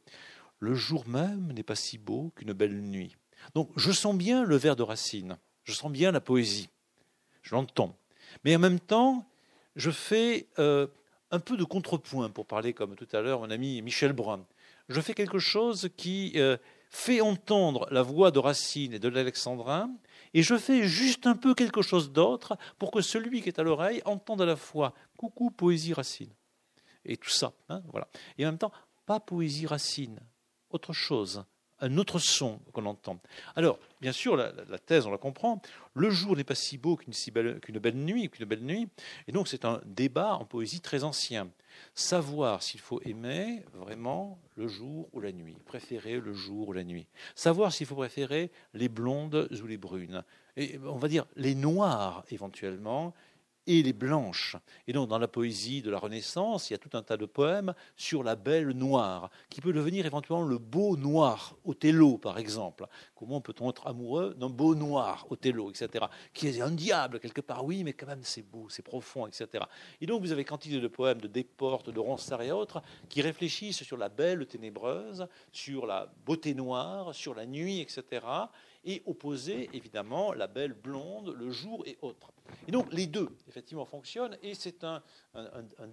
Le jour même n'est pas si beau qu'une belle nuit. Donc je sens bien le vers de Racine, je sens bien la poésie, je l'entends. Mais en même temps, je fais euh, un peu de contrepoint, pour parler comme tout à l'heure mon ami Michel Brun. Je fais quelque chose qui euh, fait entendre la voix de Racine et de l'Alexandrin, et je fais juste un peu quelque chose d'autre pour que celui qui est à l'oreille entende à la fois coucou poésie Racine et tout ça, hein, voilà. Et en même temps, pas poésie Racine, autre chose, un autre son qu'on entend. Alors, bien sûr, la, thèse, on la comprend. Le jour n'est pas si beau qu'une si belle, belle nuit, qu'une belle nuit. Et donc, c'est un débat en poésie très ancien. Savoir s'il faut aimer vraiment le jour ou la nuit, préférer le jour ou la nuit. Savoir s'il faut préférer les blondes ou les brunes. Et on va dire les noirs éventuellement, et les blanches. Et donc, dans la poésie de la Renaissance, il y a tout un tas de poèmes sur la belle noire, qui peut devenir éventuellement le beau noir, Othello, par exemple. Comment peut-on être amoureux d'un beau noir, Othello, etc., qui est un diable, quelque part, oui, mais quand même, c'est beau, c'est profond, etc. Et donc, vous avez quantité de poèmes de Desportes, de Ronsard et autres, qui réfléchissent sur la belle ténébreuse, sur la beauté noire, sur la nuit, etc., et opposer évidemment la belle blonde, le jour et autres. Et donc les deux, effectivement, fonctionnent, et c'est un,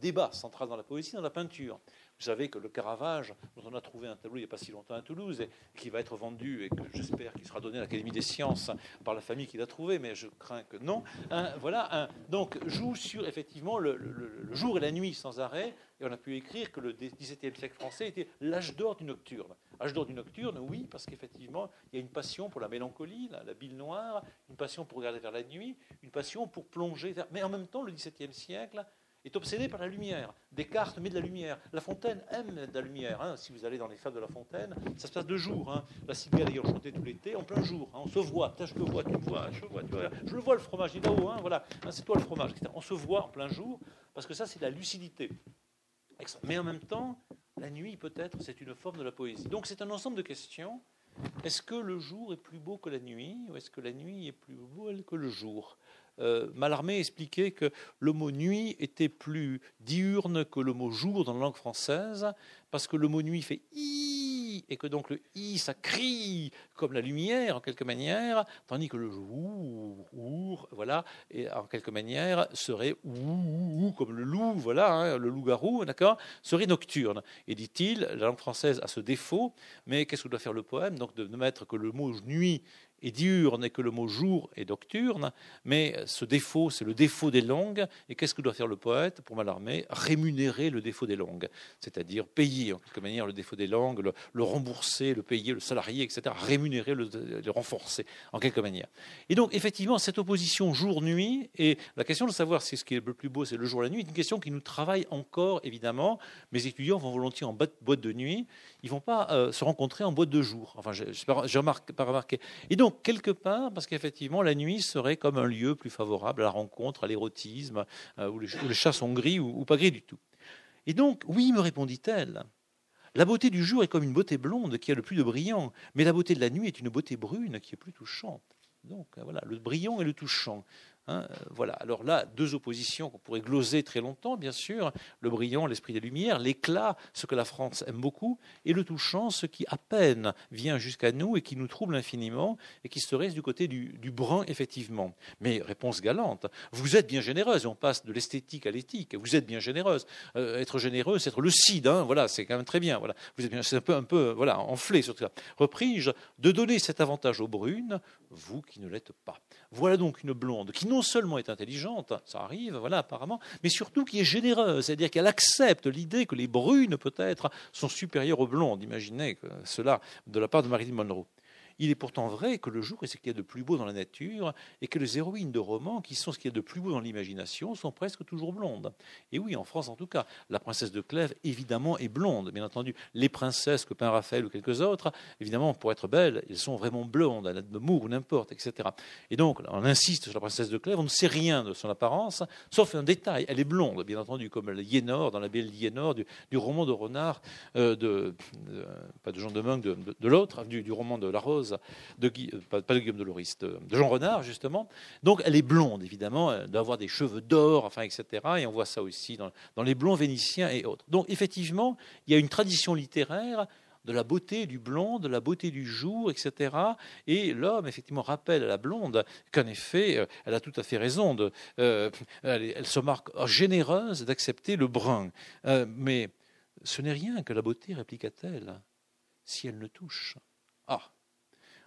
débat central dans la poésie, dans la peinture. Vous savez que le Caravage, dont on a trouvé un tableau il n'y a pas si longtemps à Toulouse, qui va être vendu, et que j'espère qu'il sera donné à l'Académie des sciences par la famille qui l'a trouvé, mais je crains que non. Voilà, donc joue sur effectivement le, jour et la nuit sans arrêt, et on a pu écrire que le XVIIe siècle français était l'âge d'or du nocturne. Âge d'or du nocturne, oui, parce qu'effectivement, il y a une passion pour la mélancolie, la, bile noire, une passion pour regarder vers la nuit, une passion pour plonger vers... Mais en même temps, le XVIIe siècle est obsédé par la lumière. Descartes met de la lumière. La Fontaine aime de la lumière. Hein. Si vous allez dans les fables de La Fontaine, ça se passe de jour. Hein. La cigale ayant chanté tout l'été, en plein jour. Hein. On se voit. je te vois, tu me vois, je vois, tu vois. Je le vois le fromage, il est là-haut. Voilà. c'est toi le fromage. On se voit en plein jour, parce que ça, c'est la lucidité. Mais en même temps, la nuit, peut-être, c'est une forme de la poésie. Donc c'est un ensemble de questions. Est-ce que le jour est plus beau que la nuit, ou est-ce que la nuit est plus belle que le jour euh, Mallarmé expliquait que le mot nuit était plus diurne que le mot jour dans la langue française, parce que le mot nuit fait et que donc le i, ça crie comme la lumière en quelque manière, tandis que le jour, voilà, et en quelque manière serait ou, comme le loup, voilà, hein, le loup-garou, d'accord, serait nocturne. Et dit-il, la langue française a ce défaut, mais qu'est-ce que doit faire le poème? Donc de ne mettre que le mot nuit et diurne et que le mot jour est nocturne, mais ce défaut, c'est le défaut des langues. Et qu'est-ce que doit faire le poète pour Mallarmé Rémunérer le défaut des langues, c'est-à-dire payer en quelque manière le défaut des langues, le, rembourser, le payer, le salarié, etc. Rémunérer, le, renforcer en quelque manière. Et donc, effectivement, cette opposition jour-nuit, et la question de savoir si ce qui est le plus beau, c'est le jour ou la nuit, est une question qui nous travaille encore, évidemment. Mes étudiants vont volontiers en boîte de nuit, ils ne vont pas euh, se rencontrer en boîte de jour. Enfin, je n'ai pas remarqué. Et donc, quelque part, parce qu'effectivement, la nuit serait comme un lieu plus favorable à la rencontre, à l'érotisme, euh, où, les chats sont gris ou, pas gris du tout. Et donc, oui, me répondit-elle, la beauté du jour est comme une beauté blonde qui a le plus de brillant, mais la beauté de la nuit est une beauté brune qui est plus touchante. Donc voilà, le brillant et le touchant. Hein, euh, voilà. Alors là, deux oppositions qu'on pourrait gloser très longtemps, bien sûr. Le brillant, l'esprit des lumières, l'éclat, ce que la France aime beaucoup, et le touchant, ce qui à peine vient jusqu'à nous et qui nous trouble infiniment et qui serait du côté du, brun, effectivement. Mais réponse galante, vous êtes bien généreuse, on passe de l'esthétique à l'éthique, vous êtes bien généreuse. Euh, être généreuse, c'est être lucide, hein, voilà, c'est quand même très bien. Voilà. Vous êtes c'est un peu, un peu voilà, enflé sur tout ça. Repris-je de donner cet avantage aux brunes, vous qui ne l'êtes pas. Voilà donc une blonde qui non seulement est intelligente, ça arrive, voilà, apparemment, mais surtout qui est généreuse, c'est-à-dire qu'elle accepte l'idée que les brunes, peut-être, sont supérieures aux blondes. Imaginez cela de la part de Marilyn Monroe. Il est pourtant vrai que le jour est ce qu'il y a de plus beau dans la nature et que les héroïnes de romans, qui sont ce qu'il y a de plus beau dans l'imagination, sont presque toujours blondes. Et oui, en France en tout cas, la princesse de Clèves, évidemment, est blonde, bien entendu. Les princesses que peint Raphaël ou quelques autres, évidemment, pour être belles, elles sont vraiment blondes, à de Moore ou n'importe, etc. Et donc, on insiste sur la princesse de Clèves, on ne sait rien de son apparence, sauf un détail, elle est blonde, bien entendu, comme Liénor, dans la belle Liénor du, roman de Renard, euh, de, pas de Jean de Meung, de, de, l'autre, du, du, roman de La Rose, de euh, pas, de Guillaume de Jean Renard, justement. Donc, elle est blonde, évidemment, elle doit avoir des cheveux d'or, enfin, etc. Et on voit ça aussi dans, les blonds vénitiens et autres. Donc, effectivement, il y a une tradition littéraire de la beauté du blond, de la beauté du jour, etc. Et l'homme, effectivement, rappelle à la blonde qu'en effet, euh, elle a tout à fait raison. De, euh, elle, se marque généreuse d'accepter le brun. Mais ce n'est rien que la beauté, répliqua-t-elle, si elle ne touche. Ah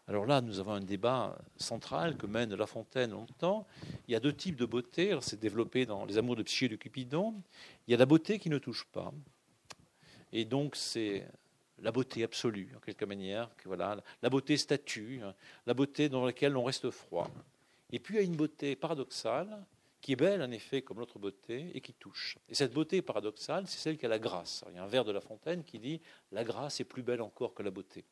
alors là, nous avons un débat central que mène La Fontaine longtemps. Il y a deux types de beauté. C'est développé dans Les Amours de Psyché de Cupidon. Il y a la beauté qui ne touche pas. Et donc, c'est la beauté absolue, en quelque manière, voilà, la beauté statue, la beauté dans laquelle on reste froid. Et puis il y a une beauté paradoxale, qui est belle en effet comme l'autre beauté, et qui touche. Et cette beauté paradoxale, c'est celle qui a la grâce. il y a un vers de La Fontaine qui dit La grâce est plus belle encore que la beauté.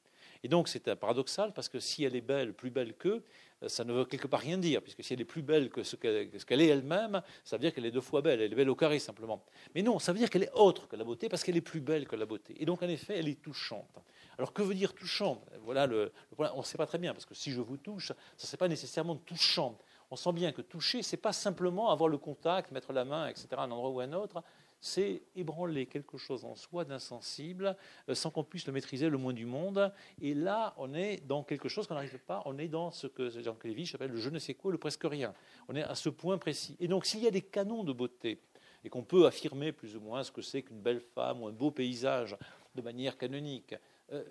Et donc c'est paradoxal parce que si elle est belle, plus belle qu'eux, ça ne veut quelque part rien dire, puisque si elle est plus belle que ce qu'elle est elle-même, ça veut dire qu'elle est deux fois belle, elle est belle au carré simplement. Mais non, ça veut dire qu'elle est autre que la beauté, parce qu'elle est plus belle que la beauté. Et donc en effet, elle est touchante. Alors que veut dire touchante? Voilà le, problème. On ne sait pas très bien, parce que si je vous touche, ça ne pas nécessairement touchant. On sent bien que toucher, c'est pas simplement avoir le contact, mettre la main, etc., à un endroit ou à un autre c'est ébranler quelque chose en soi d'insensible euh, sans qu'on puisse le maîtriser le moins du monde. Et là, on est dans quelque chose qu'on n'arrive pas, on est dans ce que Jean Clévich appelle le je ne sais quoi, le presque rien. On est à ce point précis. Et donc, s'il y a des canons de beauté, et qu'on peut affirmer plus ou moins ce que c'est qu'une belle femme ou un beau paysage de manière canonique, euh,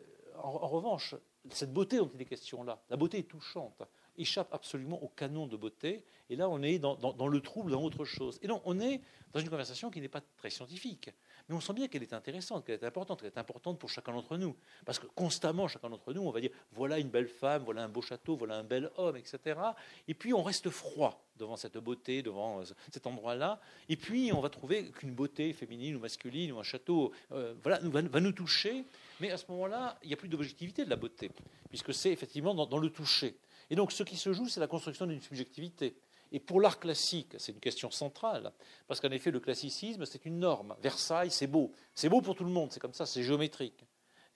en, en, revanche, cette beauté dont il est question là, la beauté est touchante échappe absolument au canon de beauté. Et là, on est dans, le trouble, dans autre chose. Et donc, on est dans une conversation qui n'est pas très scientifique. Mais on sent bien qu'elle est intéressante, qu'elle est importante, qu'elle est importante pour chacun d'entre nous. Parce que constamment, chacun d'entre nous, on va dire voilà une belle femme, voilà un beau château, voilà un bel homme, etc. Et puis, on reste froid devant cette beauté, devant cet endroit-là. Et puis, on va trouver qu'une beauté féminine ou masculine ou un château euh, voilà, va, nous toucher. Mais à ce moment-là, il n'y a plus d'objectivité de la beauté, puisque c'est effectivement dans, le toucher. Et donc, ce qui se joue, c'est la construction d'une subjectivité. Et pour l'art classique, c'est une question centrale, parce qu'en effet, le classicisme, c'est une norme. Versailles, c'est beau. C'est beau pour tout le monde, c'est comme ça, c'est géométrique.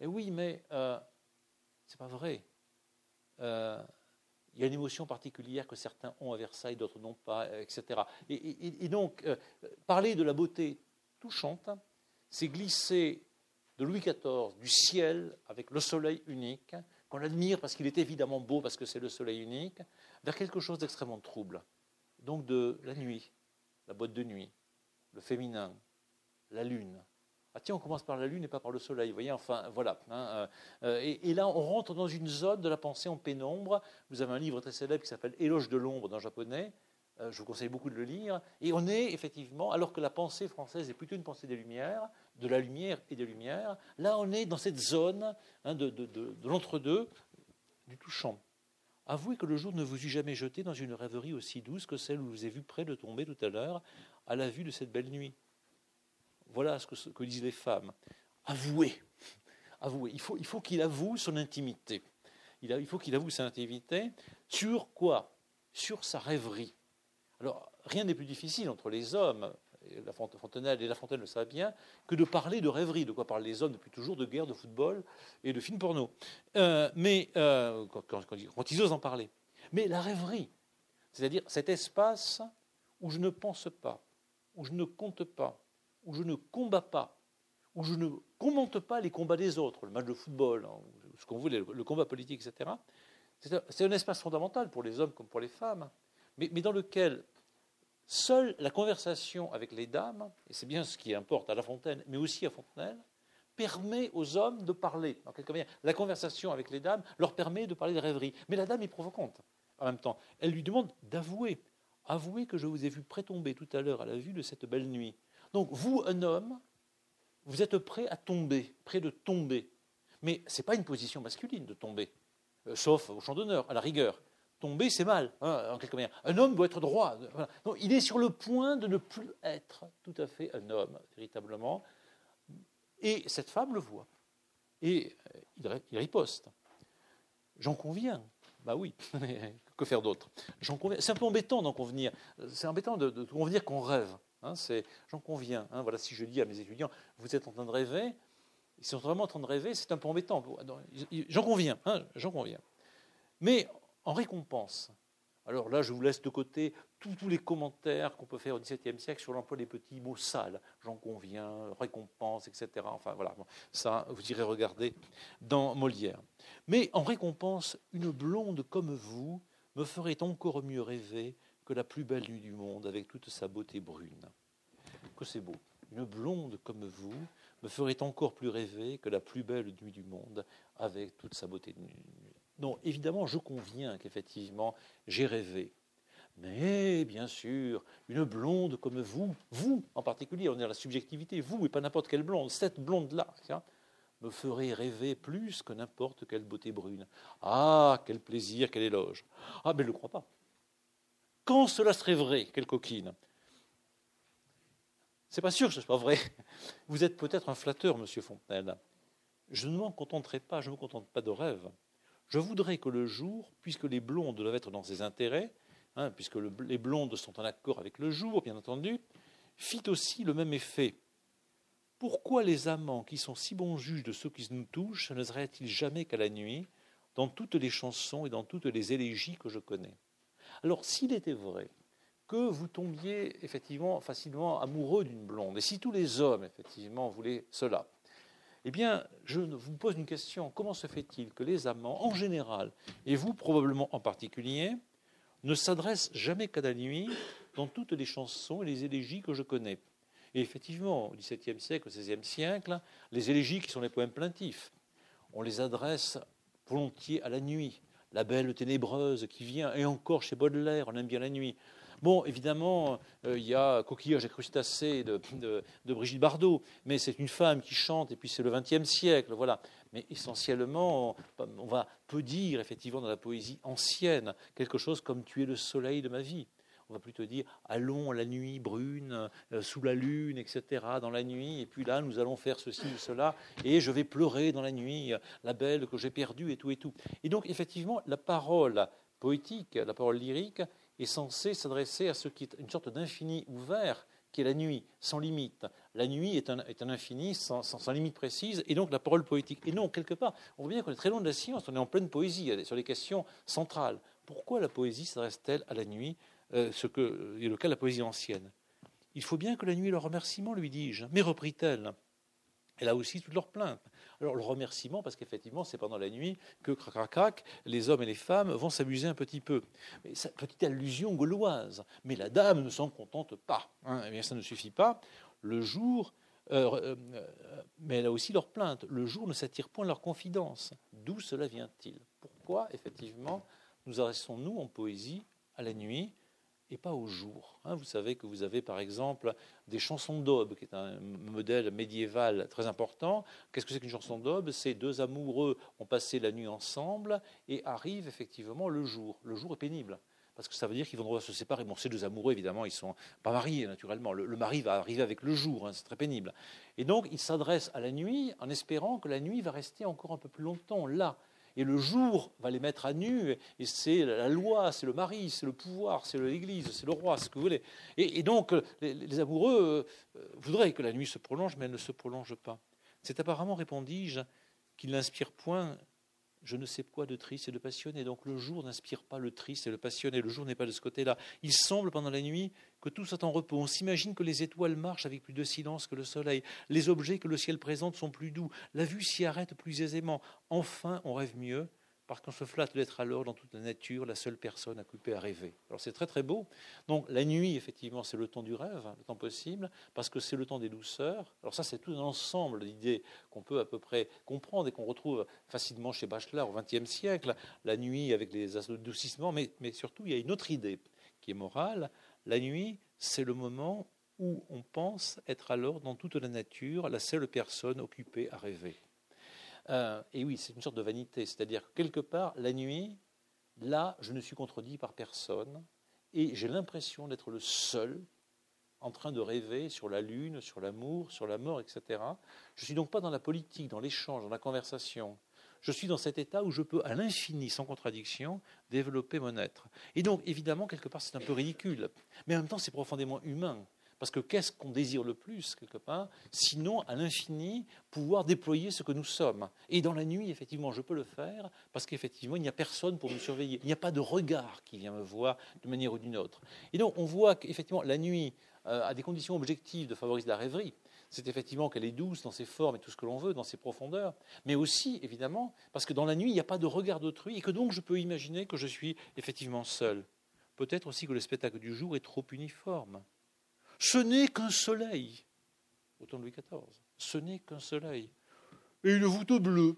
Et oui, mais euh, c'est pas vrai. Euh, il y a une émotion particulière que certains ont à Versailles, d'autres n'ont pas, etc. Et, et, et donc, euh, parler de la beauté touchante, c'est glisser de Louis XIV, du ciel, avec le soleil unique, qu'on admire parce qu'il est évidemment beau, parce que c'est le soleil unique, vers quelque chose d'extrêmement trouble. Donc de la nuit, la boîte de nuit, le féminin, la lune. Ah tiens, on commence par la lune et pas par le soleil, vous voyez, enfin, voilà. Hein, euh, et, et, là, on rentre dans une zone de la pensée en pénombre. Vous avez un livre très célèbre qui s'appelle Éloge de l'ombre dans japonais, euh, je vous conseille beaucoup de le lire, et on est effectivement, alors que la pensée française est plutôt une pensée des Lumières, de la lumière et des Lumières, là on est dans cette zone hein, de, de, de, de l'entre-deux, du touchant. Avouez que le jour ne vous eût jamais jeté dans une rêverie aussi douce que celle où vous ai vu près de tomber tout à l'heure, à la vue de cette belle nuit. Voilà ce que, disent les femmes. Avouez, avouez. Il faut, il faut qu'il avoue son intimité. Il, faut qu'il avoue son intimité. Sur quoi? Sur sa rêverie. Alors, rien n'est plus difficile entre les hommes, la Fontenelle et La Fontaine le savent bien, que de parler de rêverie, de quoi parlent les hommes depuis toujours, de guerre, de football et de films porno. Euh, mais euh, quand, ils osent en parler. Mais la rêverie, c'est-à-dire cet espace où je ne pense pas, où je ne compte pas, où je ne combats pas, où je ne commente pas les combats des autres, le match de football, hein, ce qu'on voulait, le combat politique, etc. C'est un espace fondamental pour les hommes comme pour les femmes mais dans lequel seule la conversation avec les dames, et c'est bien ce qui importe à La Fontaine, mais aussi à Fontenelle, permet aux hommes de parler. La conversation avec les dames leur permet de parler de rêverie. Mais la dame est provocante en même temps. Elle lui demande d'avouer. Avouez que je vous ai vu prétomber tout à l'heure à la vue de cette belle nuit. Donc, vous, un homme, vous êtes prêt à tomber, prêt de tomber. Mais ce n'est pas une position masculine de tomber. euh, sauf au champ d'honneur, à la rigueur. Tomber, c'est mal, hein, en quelque manière. Un homme doit être droit. il est sur le point de ne plus être tout à fait un homme, véritablement. Et cette femme le voit. Et euh, il riposte. J'en conviens. Bah oui, que faire d'autre? J'en conviens. C'est un peu embêtant d'en convenir. C'est embêtant de, de, convenir qu'on rêve. Hein, j'en conviens. Hein. voilà, si je dis à mes étudiants, vous êtes en train de rêver, ils sont vraiment en train de rêver, c'est un peu embêtant. J'en conviens, hein, j'en conviens. Mais en récompense, alors là, je vous laisse de côté tous, les commentaires qu'on peut faire au XVIIe siècle sur l'emploi des petits mots sales. J'en conviens, récompense, etc. Enfin voilà, ça, vous irez regarder dans Molière. Mais en récompense, une blonde comme vous me ferait encore mieux rêver que la plus belle nuit du monde avec toute sa beauté brune. Que c'est beau. Une blonde comme vous me ferait encore plus rêver que la plus belle nuit du monde avec toute sa beauté. Non, évidemment, je conviens qu'effectivement, j'ai rêvé. Mais, bien sûr, une blonde comme vous, vous en particulier, on est dans la subjectivité, vous et pas n'importe quelle blonde, cette blonde-là, me ferait rêver plus que n'importe quelle beauté brune. Ah, quel plaisir, quel éloge. Ah, mais je ne le crois pas. Quand cela serait vrai, quelle coquine c'est pas sûr que ce soit vrai. Vous êtes peut-être un flatteur, monsieur Fontenelle. Je ne m'en contenterai pas, je ne me contente pas de rêve. Je voudrais que le jour, puisque les blondes doivent être dans ses intérêts, hein, puisque les blondes sont en accord avec le jour, bien entendu, fit aussi le même effet. Pourquoi les amants qui sont si bons juges de ceux qui nous touchent ne seraient-ils jamais qu'à la nuit, dans toutes les chansons et dans toutes les élégies que je connais? Alors, s'il était vrai que vous tombiez effectivement facilement amoureux d'une blonde. Et si tous les hommes, effectivement, voulaient cela, eh bien, je vous pose une question. Comment se fait-il que les amants, en général, et vous probablement en particulier, ne s'adressent jamais qu'à la nuit dans toutes les chansons et les élégies que je connais? Et effectivement, au XVIIe siècle, au XVIe siècle, les élégies qui sont les poèmes plaintifs, on les adresse volontiers à la nuit. La belle ténébreuse qui vient, et encore chez Baudelaire, on aime bien la nuit. Bon, évidemment, euh, il y a Coquillage et crustacés de, Brigitte Bardot, mais c'est une femme qui chante, et puis c'est le XXe siècle, voilà. Mais essentiellement, on, va peu dire, effectivement, dans la poésie ancienne, quelque chose comme Tu es le soleil de ma vie on va plutôt dire allons la nuit brune, euh, sous la lune, etc., dans la nuit, et puis là nous allons faire ceci ou cela, et je vais pleurer dans la nuit, la belle que j'ai perdue, et tout, et tout. Et donc, effectivement, la parole poétique, la parole lyrique, est censé s'adresser à ce qui est une sorte d'infini ouvert, qui est la nuit, sans limite. La nuit est un, infini sans, limite précise, et donc la parole poétique. Et non, quelque part, on voit bien qu'on est très loin de la science, on est en pleine poésie, sur les questions centrales. Pourquoi la poésie s'adresse-t-elle à la nuit, euh, ce que est le cas de la poésie ancienne? Il faut bien que la nuit le remerciement, lui dis-je. Mais reprit-elle, elle a aussi toutes leurs plaintes. Alors le remerciement, parce qu'effectivement, c'est pendant la nuit que, crac, crac, crac, les hommes et les femmes vont s'amuser un petit peu. Petite allusion gauloise. Mais la dame ne s'en contente pas. Hein. Eh bien, ça ne suffit pas. Le jour, euh, euh, mais elle a aussi leurs plaintes. Le jour ne s'attire point leur confidence. D'où cela vient-il? Pourquoi, effectivement, nous adressons-nous en poésie à la nuit et pas au jour. Hein. vous savez que vous avez par exemple des chansons d'aube, qui est un modèle médiéval très important. Qu'est-ce que c'est qu'une chanson d'aube? C'est deux amoureux ont passé la nuit ensemble et arrive effectivement le jour. Le jour est pénible. Parce que ça veut dire qu'ils vont devoir se séparer. Bon, ces deux amoureux, évidemment, ils sont pas mariés, naturellement. Le, mari va arriver avec le jour, hein, c'est très pénible. Et donc, ils s'adressent à la nuit en espérant que la nuit va rester encore un peu plus longtemps là et le jour va les mettre à nu, et c'est la loi, c'est le mari, c'est le pouvoir, c'est l'Église, c'est le roi, ce que vous voulez. Et, donc, les, amoureux euh, voudraient que la nuit se prolonge, mais elle ne se prolonge pas. C'est apparemment, répondis-je, qu'il n'inspire point je ne sais quoi de triste et de passionné. Donc le jour n'inspire pas le triste et le passionné. Le jour n'est pas de ce côté-là. Il semble pendant la nuit que tout soit en repos. On s'imagine que les étoiles marchent avec plus de silence que le soleil. Les objets que le ciel présente sont plus doux. La vue s'y arrête plus aisément. Enfin, on rêve mieux parce qu'on se flatte d'être alors dans toute la nature la seule personne occupée à rêver. Alors c'est très très beau. Donc la nuit, effectivement, c'est le temps du rêve, le temps possible, parce que c'est le temps des douceurs. Alors ça, c'est tout un ensemble d'idées qu'on peut à peu près comprendre et qu'on retrouve facilement chez Bachelard au XXe siècle. La nuit avec les adoucissements, mais, mais surtout, il y a une autre idée qui est morale. La nuit, c'est le moment où on pense être alors dans toute la nature la seule personne occupée à rêver. Euh, et oui, c'est une sorte de vanité, c'est-à-dire que quelque part, la nuit, là, je ne suis contredit par personne, et j'ai l'impression d'être le seul en train de rêver sur la lune, sur l'amour, sur la mort, etc. Je ne suis donc pas dans la politique, dans l'échange, dans la conversation. Je suis dans cet état où je peux, à l'infini, sans contradiction, développer mon être. Et donc, évidemment, quelque part, c'est un peu ridicule. Mais en même temps, c'est profondément humain. Parce que qu'est-ce qu'on désire le plus, quelque part, sinon à l'infini, pouvoir déployer ce que nous sommes. Et dans la nuit, effectivement, je peux le faire, parce qu'effectivement, il n'y a personne pour me surveiller. Il n'y a pas de regard qui vient me voir d'une manière ou d'une autre. Et donc, on voit qu'effectivement, la nuit euh, a des conditions objectives de favoriser la rêverie. C'est effectivement qu'elle est douce dans ses formes et tout ce que l'on veut, dans ses profondeurs, mais aussi, évidemment, parce que dans la nuit, il n'y a pas de regard d'autrui, et que donc je peux imaginer que je suis effectivement seul. Peut-être aussi que le spectacle du jour est trop uniforme. Ce n'est qu'un soleil. Autant de Louis XIV. Ce n'est qu'un soleil. Et une voûte bleue.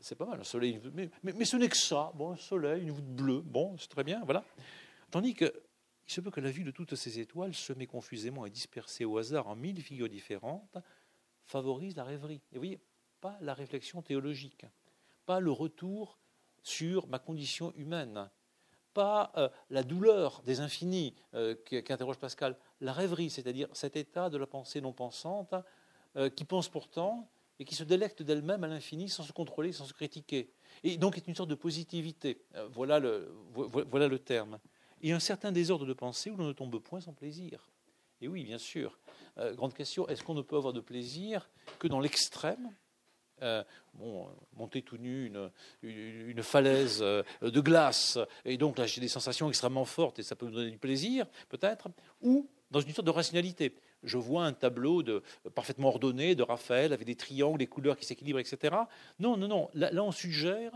C'est pas mal, un soleil. Mais, ce n'est que ça. Bon, un soleil, une voûte bleue. Bon, c'est très bien, voilà. Tandis que il se peut que la vue de toutes ces étoiles, semées confusément et dispersées au hasard en mille figures différentes, favorise la rêverie. Et vous voyez, pas la réflexion théologique, pas le retour sur ma condition humaine, pas euh, la douleur des infinis euh, qu'interroge Pascal, la rêverie, c'est-à-dire cet état de la pensée non pensante euh, qui pense pourtant et qui se délecte d'elle-même à l'infini sans se contrôler, sans se critiquer. Et donc est une sorte de positivité. voilà, le, voilà le terme. Et un certain désordre de pensée où l'on ne tombe point sans plaisir. Et oui, bien sûr. grande question, est-ce qu'on ne peut avoir de plaisir que dans l'extrême? Euh, bon, monter tout nu une, falaise euh, de glace, et donc là j'ai des sensations extrêmement fortes et ça peut me donner du plaisir, peut-être, ou dans une sorte de rationalité. Je vois un tableau de, parfaitement ordonné de Raphaël avec des triangles, des couleurs qui s'équilibrent, etc. Non, non, non. Là, là, on suggère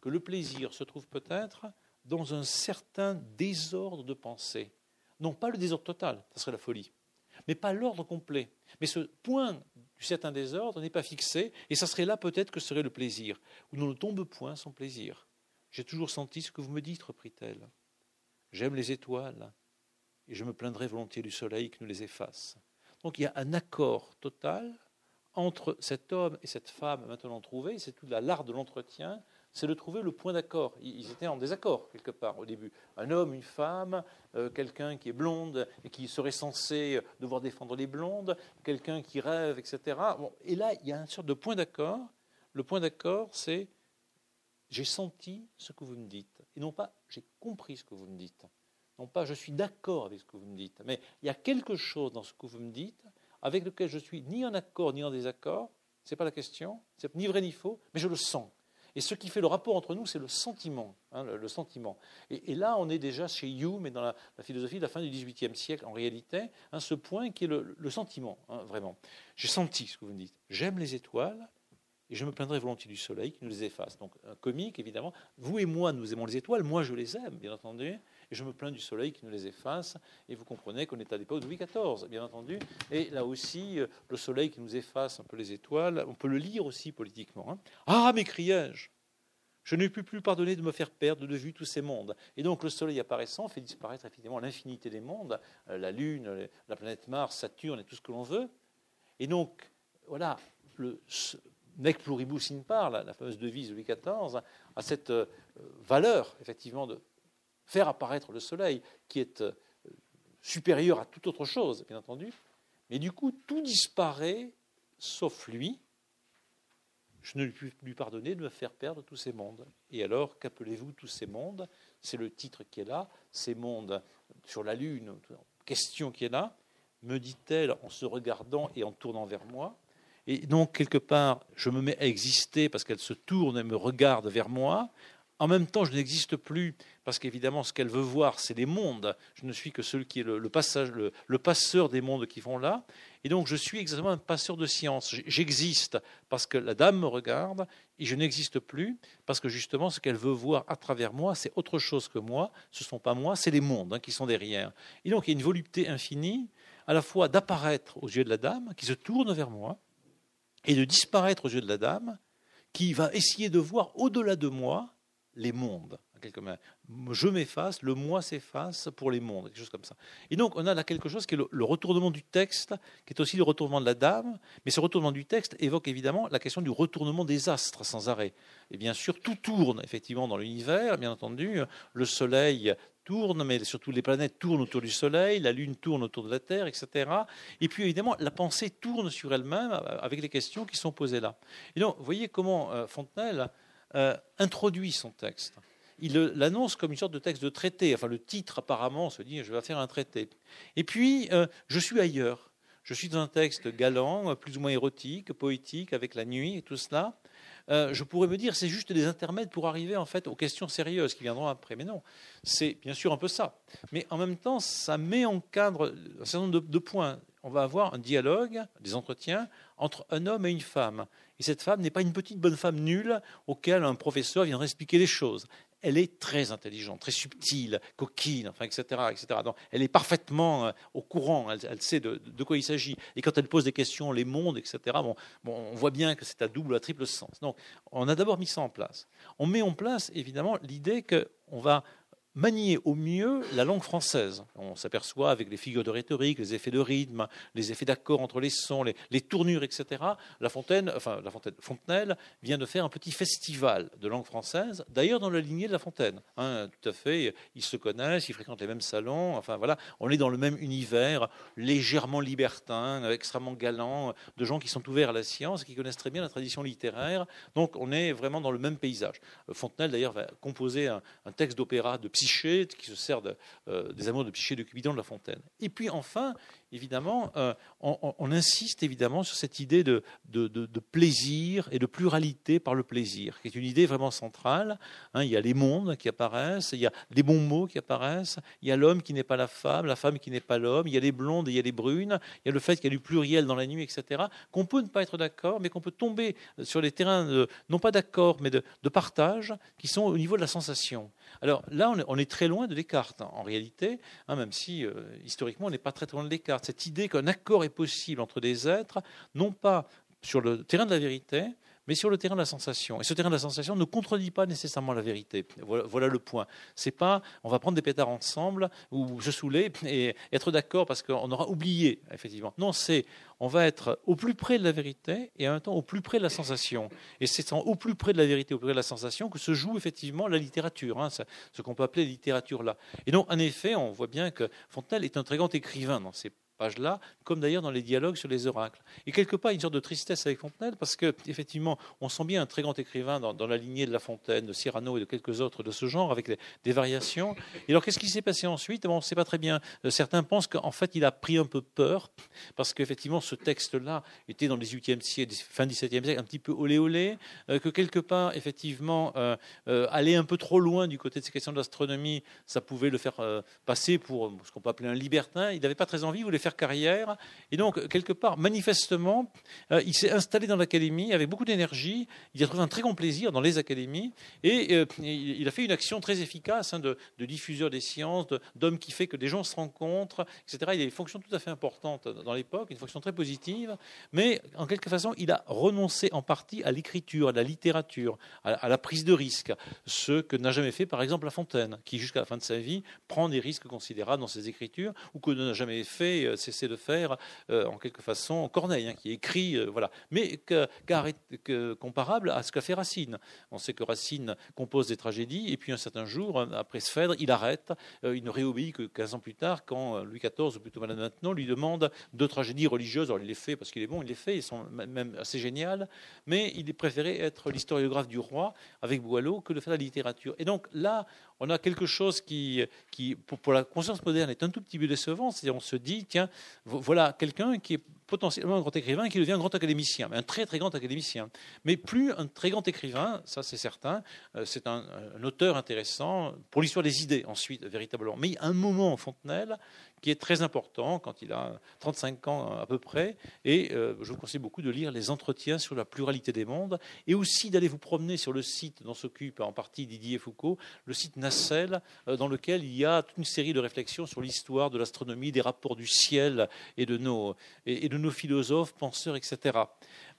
que le plaisir se trouve peut-être dans un certain désordre de pensée. Non pas le désordre total, ça serait la folie, mais pas l'ordre complet. Mais ce point du certain désordre n'est pas fixé, et ça serait là peut-être que serait le plaisir, où l'on ne tombe point sans plaisir. J'ai toujours senti ce que vous me dites, reprit-elle. J'aime les étoiles, et je me plaindrai volontiers du soleil qui nous les efface. Donc il y a un accord total entre cet homme et cette femme maintenant trouvée, c'est toute l'art de l'entretien, c'est de trouver le point d'accord. Ils étaient en désaccord quelque part au début. Un homme, une femme, euh, quelqu'un qui est blonde et qui serait censé devoir défendre les blondes, quelqu'un qui rêve, etc. et là, il y a une sorte de point d'accord. Le point d'accord, c'est j'ai senti ce que vous me dites, et non pas j'ai compris ce que vous me dites. Non pas je suis d'accord avec ce que vous me dites, mais il y a quelque chose dans ce que vous me dites avec lequel je suis ni en accord ni en désaccord. Ce n'est pas la question, c'est ni vrai ni faux, mais je le sens. Et ce qui fait le rapport entre nous, c'est le sentiment. Hein, le, sentiment. Et, là, on est déjà chez Hume et dans la, philosophie de la fin du XVIIIe siècle, en réalité, hein, ce point qui est le, sentiment, hein, vraiment. J'ai senti ce que vous me dites. J'aime les étoiles, et je me plaindrai volontiers du soleil qui nous les efface. Donc, un comique, évidemment. Vous et moi, nous aimons les étoiles. Moi, je les aime, bien entendu. Et je me plains du soleil qui nous les efface. Et vous comprenez qu'on est à l'époque de Louis XIV, bien entendu. Et là aussi, euh, le soleil qui nous efface un peu les étoiles, on peut le lire aussi politiquement. Hein. Ah, m'écriai-je je ne puis plus pardonner de me faire perdre de vue tous ces mondes. Et donc le Soleil apparaissant fait disparaître effectivement l'infinité des mondes, euh, la Lune, la planète Mars, Saturne et tout ce que l'on veut. Et donc, voilà, le, nec pluribus in par, la, fameuse devise de Louis XIV, a cette euh, valeur, effectivement, de faire apparaître le soleil, qui est euh, supérieur à toute autre chose, bien entendu. Mais du coup, tout disparaît, sauf lui. Je ne puis lui pardonner de me faire perdre tous ces mondes. Et alors, qu'appelez-vous tous ces mondes? C'est le titre qui est là, ces mondes sur la Lune, question qui est là, me dit-elle en se regardant et en tournant vers moi. Et donc, quelque part, je me mets à exister parce qu'elle se tourne et me regarde vers moi. En même temps, je n'existe plus parce qu'évidemment, ce qu'elle veut voir, c'est les mondes. Je ne suis que celui qui est le, passage, le, passeur des mondes qui vont là. Et donc, je suis exactement un passeur de science. J'existe parce que la dame me regarde et je n'existe plus parce que justement, ce qu'elle veut voir à travers moi, c'est autre chose que moi. Ce ne sont pas moi, c'est les mondes hein, qui sont derrière. Et donc, il y a une volupté infinie, à la fois d'apparaître aux yeux de la dame, qui se tourne vers moi, et de disparaître aux yeux de la dame, qui va essayer de voir au-delà de moi les mondes. Je m'efface, le moi s'efface pour les mondes, quelque chose comme ça. Et donc, on a là quelque chose qui est le, retournement du texte, qui est aussi le retournement de la dame, mais ce retournement du texte évoque évidemment la question du retournement des astres sans arrêt. Et bien sûr, tout tourne effectivement dans l'univers, bien entendu. Le Soleil tourne, mais surtout les planètes tournent autour du Soleil, la Lune tourne autour de la Terre, etc. Et puis évidemment, la pensée tourne sur elle-même avec les questions qui sont posées là. Et donc, vous voyez comment euh, Fontenelle euh, introduit son texte il l'annonce comme une sorte de texte de traité. Enfin, le titre, apparemment, se dit je vais faire un traité. Et puis, euh, je suis ailleurs. Je suis dans un texte galant, plus ou moins érotique, poétique, avec la nuit et tout cela. Euh, je pourrais me dire c'est juste des intermèdes pour arriver en fait aux questions sérieuses qui viendront après. Mais non, c'est bien sûr un peu ça. Mais en même temps, ça met en cadre un certain nombre de points. On va avoir un dialogue, des entretiens entre un homme et une femme. Et cette femme n'est pas une petite bonne femme nulle auquel un professeur viendrait expliquer les choses elle est très intelligente, très subtile, coquine, enfin, etc. etc. Donc, elle est parfaitement euh, au courant, elle, sait de, quoi il s'agit. Et quand elle pose des questions, les mondes, etc., bon, on voit bien que c'est à double, à triple sens. Donc, on a d'abord mis ça en place. On met en place, évidemment, l'idée qu'on va manier au mieux la langue française. On s'aperçoit avec les figures de rhétorique, les effets de rythme, les effets d'accord entre les sons, les, tournures, etc. La Fontaine, enfin la Fontenelle vient de faire un petit festival de langue française, d'ailleurs dans la lignée de la Fontaine. Hein, tout à fait, ils se connaissent, ils fréquentent les mêmes salons. Enfin voilà, on est dans le même univers, légèrement libertin, extrêmement galant, de gens qui sont ouverts à la science, qui connaissent très bien la tradition littéraire. Donc on est vraiment dans le même paysage. Fontenelle d'ailleurs va composer un, texte d'opéra de qui se sert euh, des amours de Psyché de Cupidon de La Fontaine. Et puis enfin, évidemment, euh, on, insiste évidemment sur cette idée de, plaisir et de pluralité par le plaisir, qui est une idée vraiment centrale. Hein. il y a les mondes qui apparaissent, il y a les bons mots qui apparaissent, il y a l'homme qui n'est pas la femme, la femme qui n'est pas l'homme, il y a les blondes et il y a les brunes, il y a le fait qu'il y a du pluriel dans la nuit, etc., qu'on peut ne pas être d'accord, mais qu'on peut tomber sur les terrains, non pas d'accord, mais de, partage, qui sont au niveau de la sensation. Alors là, on est, très loin de Descartes, en réalité, hein, même si euh, historiquement, on n'est pas très, très loin de Descartes. Cette idée qu'un accord est possible entre des êtres, non pas sur le terrain de la vérité, mais sur le terrain de la sensation. Et ce terrain de la sensation ne contredit pas nécessairement la vérité. Voilà, le point. C'est pas on va prendre des pétards ensemble ou se saouler et être d'accord parce qu'on aura oublié, effectivement. Non, c'est on va être au plus près de la vérité et en même temps au plus près de la sensation. Et c'est au plus près de la vérité, au plus près de la sensation que se joue effectivement la littérature, hein, ce qu'on peut appeler la littérature là. Et donc, en effet, on voit bien que Fontenelle est un très grand écrivain dans ses page-là, comme d'ailleurs dans les dialogues sur les oracles. Et quelque part, une sorte de tristesse avec Fontenelle, parce qu'effectivement, on sent bien un très grand écrivain dans, la lignée de La Fontaine, de Cyrano et de quelques autres de ce genre, avec des variations. Et alors, qu'est-ce qui s'est passé ensuite? On ne sait pas très bien. Euh, certains pensent qu'en fait, il a pris un peu peur, parce qu'effectivement, ce texte-là était dans les 18e siècle, fin 17e siècle, un petit peu olé olé, euh, que quelque part, effectivement, euh, aller un peu trop loin du côté de ces questions de l'astronomie, ça pouvait le faire passer pour ce qu'on peut appeler un libertin. Il n'avait pas très envie, il voulait carrière. Et donc, quelque part, manifestement, euh, il s'est installé dans l'académie avec beaucoup d'énergie. Il a trouvé un très grand plaisir dans les académies. Et euh, il a fait une action très efficace hein, de, diffuseur des sciences, d'homme qui fait que des gens se rencontrent, etc. Il a une fonction tout à fait importante dans l'époque, une fonction très positive. Mais en quelque façon, il a renoncé en partie à l'écriture, à la littérature, à, la prise de risque. Ce que n'a jamais fait, par exemple, La Fontaine, qui jusqu'à la fin de sa vie prend des risques considérables dans ses écritures, ou que n'a jamais fait euh, cessé de faire euh, en quelque façon Corneille, hein, qui écrit, euh, voilà, mais que, comparable à ce qu'a fait Racine. On sait que Racine compose des tragédies, et puis un certain jour, après Sphèdre, il arrête, il ne réobéit que 15 ans plus tard, quand Louis XIV, ou plutôt malade maintenant, lui demande deux tragédies religieuses. Alors il les fait parce qu'il est bon, il les fait, ils sont même assez géniales, mais il préféré être l'historiographe du roi avec Boileau que de faire la littérature. Et donc là, on a quelque chose qui, pour, la conscience moderne, est un tout petit peu décevant. C'est-à-dire, on se dit, tiens, voilà quelqu'un qui est potentiellement un grand écrivain qui devient un grand académicien, un très très grand académicien. Mais plus un très grand écrivain, ça c'est certain, euh, c'est un, auteur intéressant pour l'histoire des idées ensuite, véritablement. Mais il y a un moment en Fontenelle qui est très important quand il a 35 ans à peu près, et euh, je vous conseille beaucoup de lire les entretiens sur la pluralité des mondes, et aussi d'aller vous promener sur le site dont s'occupe en partie Didier Foucault, le site Nacelle, euh, dans lequel il y a toute une série de réflexions sur l'histoire de l'astronomie, des rapports du ciel et de nos, et de nos philosophes, penseurs, etc.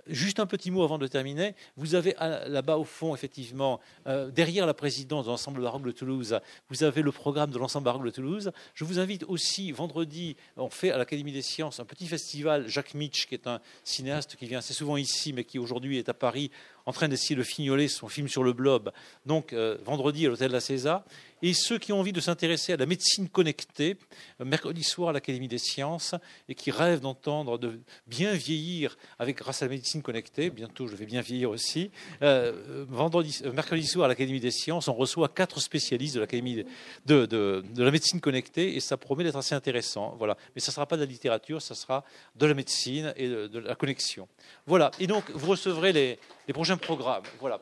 juste un petit mot avant de terminer. Vous avez là-bas au fond, effectivement, euh, derrière la présidence de l'ensemble baroque de Toulouse, vous avez le programme de l'ensemble baroque de Toulouse. Je vous invite aussi, vendredi, on fait à l'Académie des sciences un petit festival. Jacques Mitch, qui est un cinéaste qui vient assez souvent ici, mais qui aujourd'hui est à Paris, en train d'essayer de fignoler son film sur le blob. Donc, euh, vendredi à l'hôtel de la César. Et ceux qui ont envie de s'intéresser à la médecine connectée, euh, mercredi soir à l'Académie des sciences, et qui rêvent d'entendre de bien vieillir avec grâce à la médecine connectée. Bientôt, je vais bien vieillir aussi. Euh, vendredi, mercredi soir à l'Académie des sciences, on reçoit quatre spécialistes de la médecine connectée, et ça promet d'être assez intéressant. Voilà. Mais ça ne sera pas de la littérature, ça sera de la médecine et de, de la connexion. Voilà. Et donc, vous recevrez les, les prochains programmes. Voilà.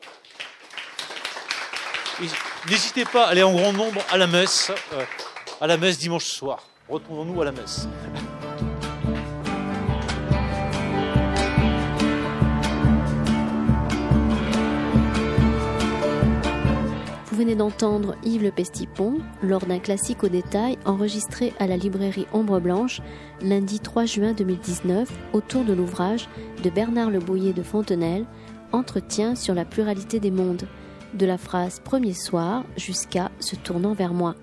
N'hésitez pas à aller en grand nombre à la messe, euh, à la messe dimanche soir. Retrouvons-nous à la messe. Vous venez d'entendre Yves Le Pestipon lors d'un classique au détail enregistré à la librairie Ombre Blanche lundi 3 juin 2019 autour de l'ouvrage de Bernard Le Bouillet de Fontenelle Entretien sur la pluralité des mondes, de la phrase premier soir jusqu'à se tournant vers moi.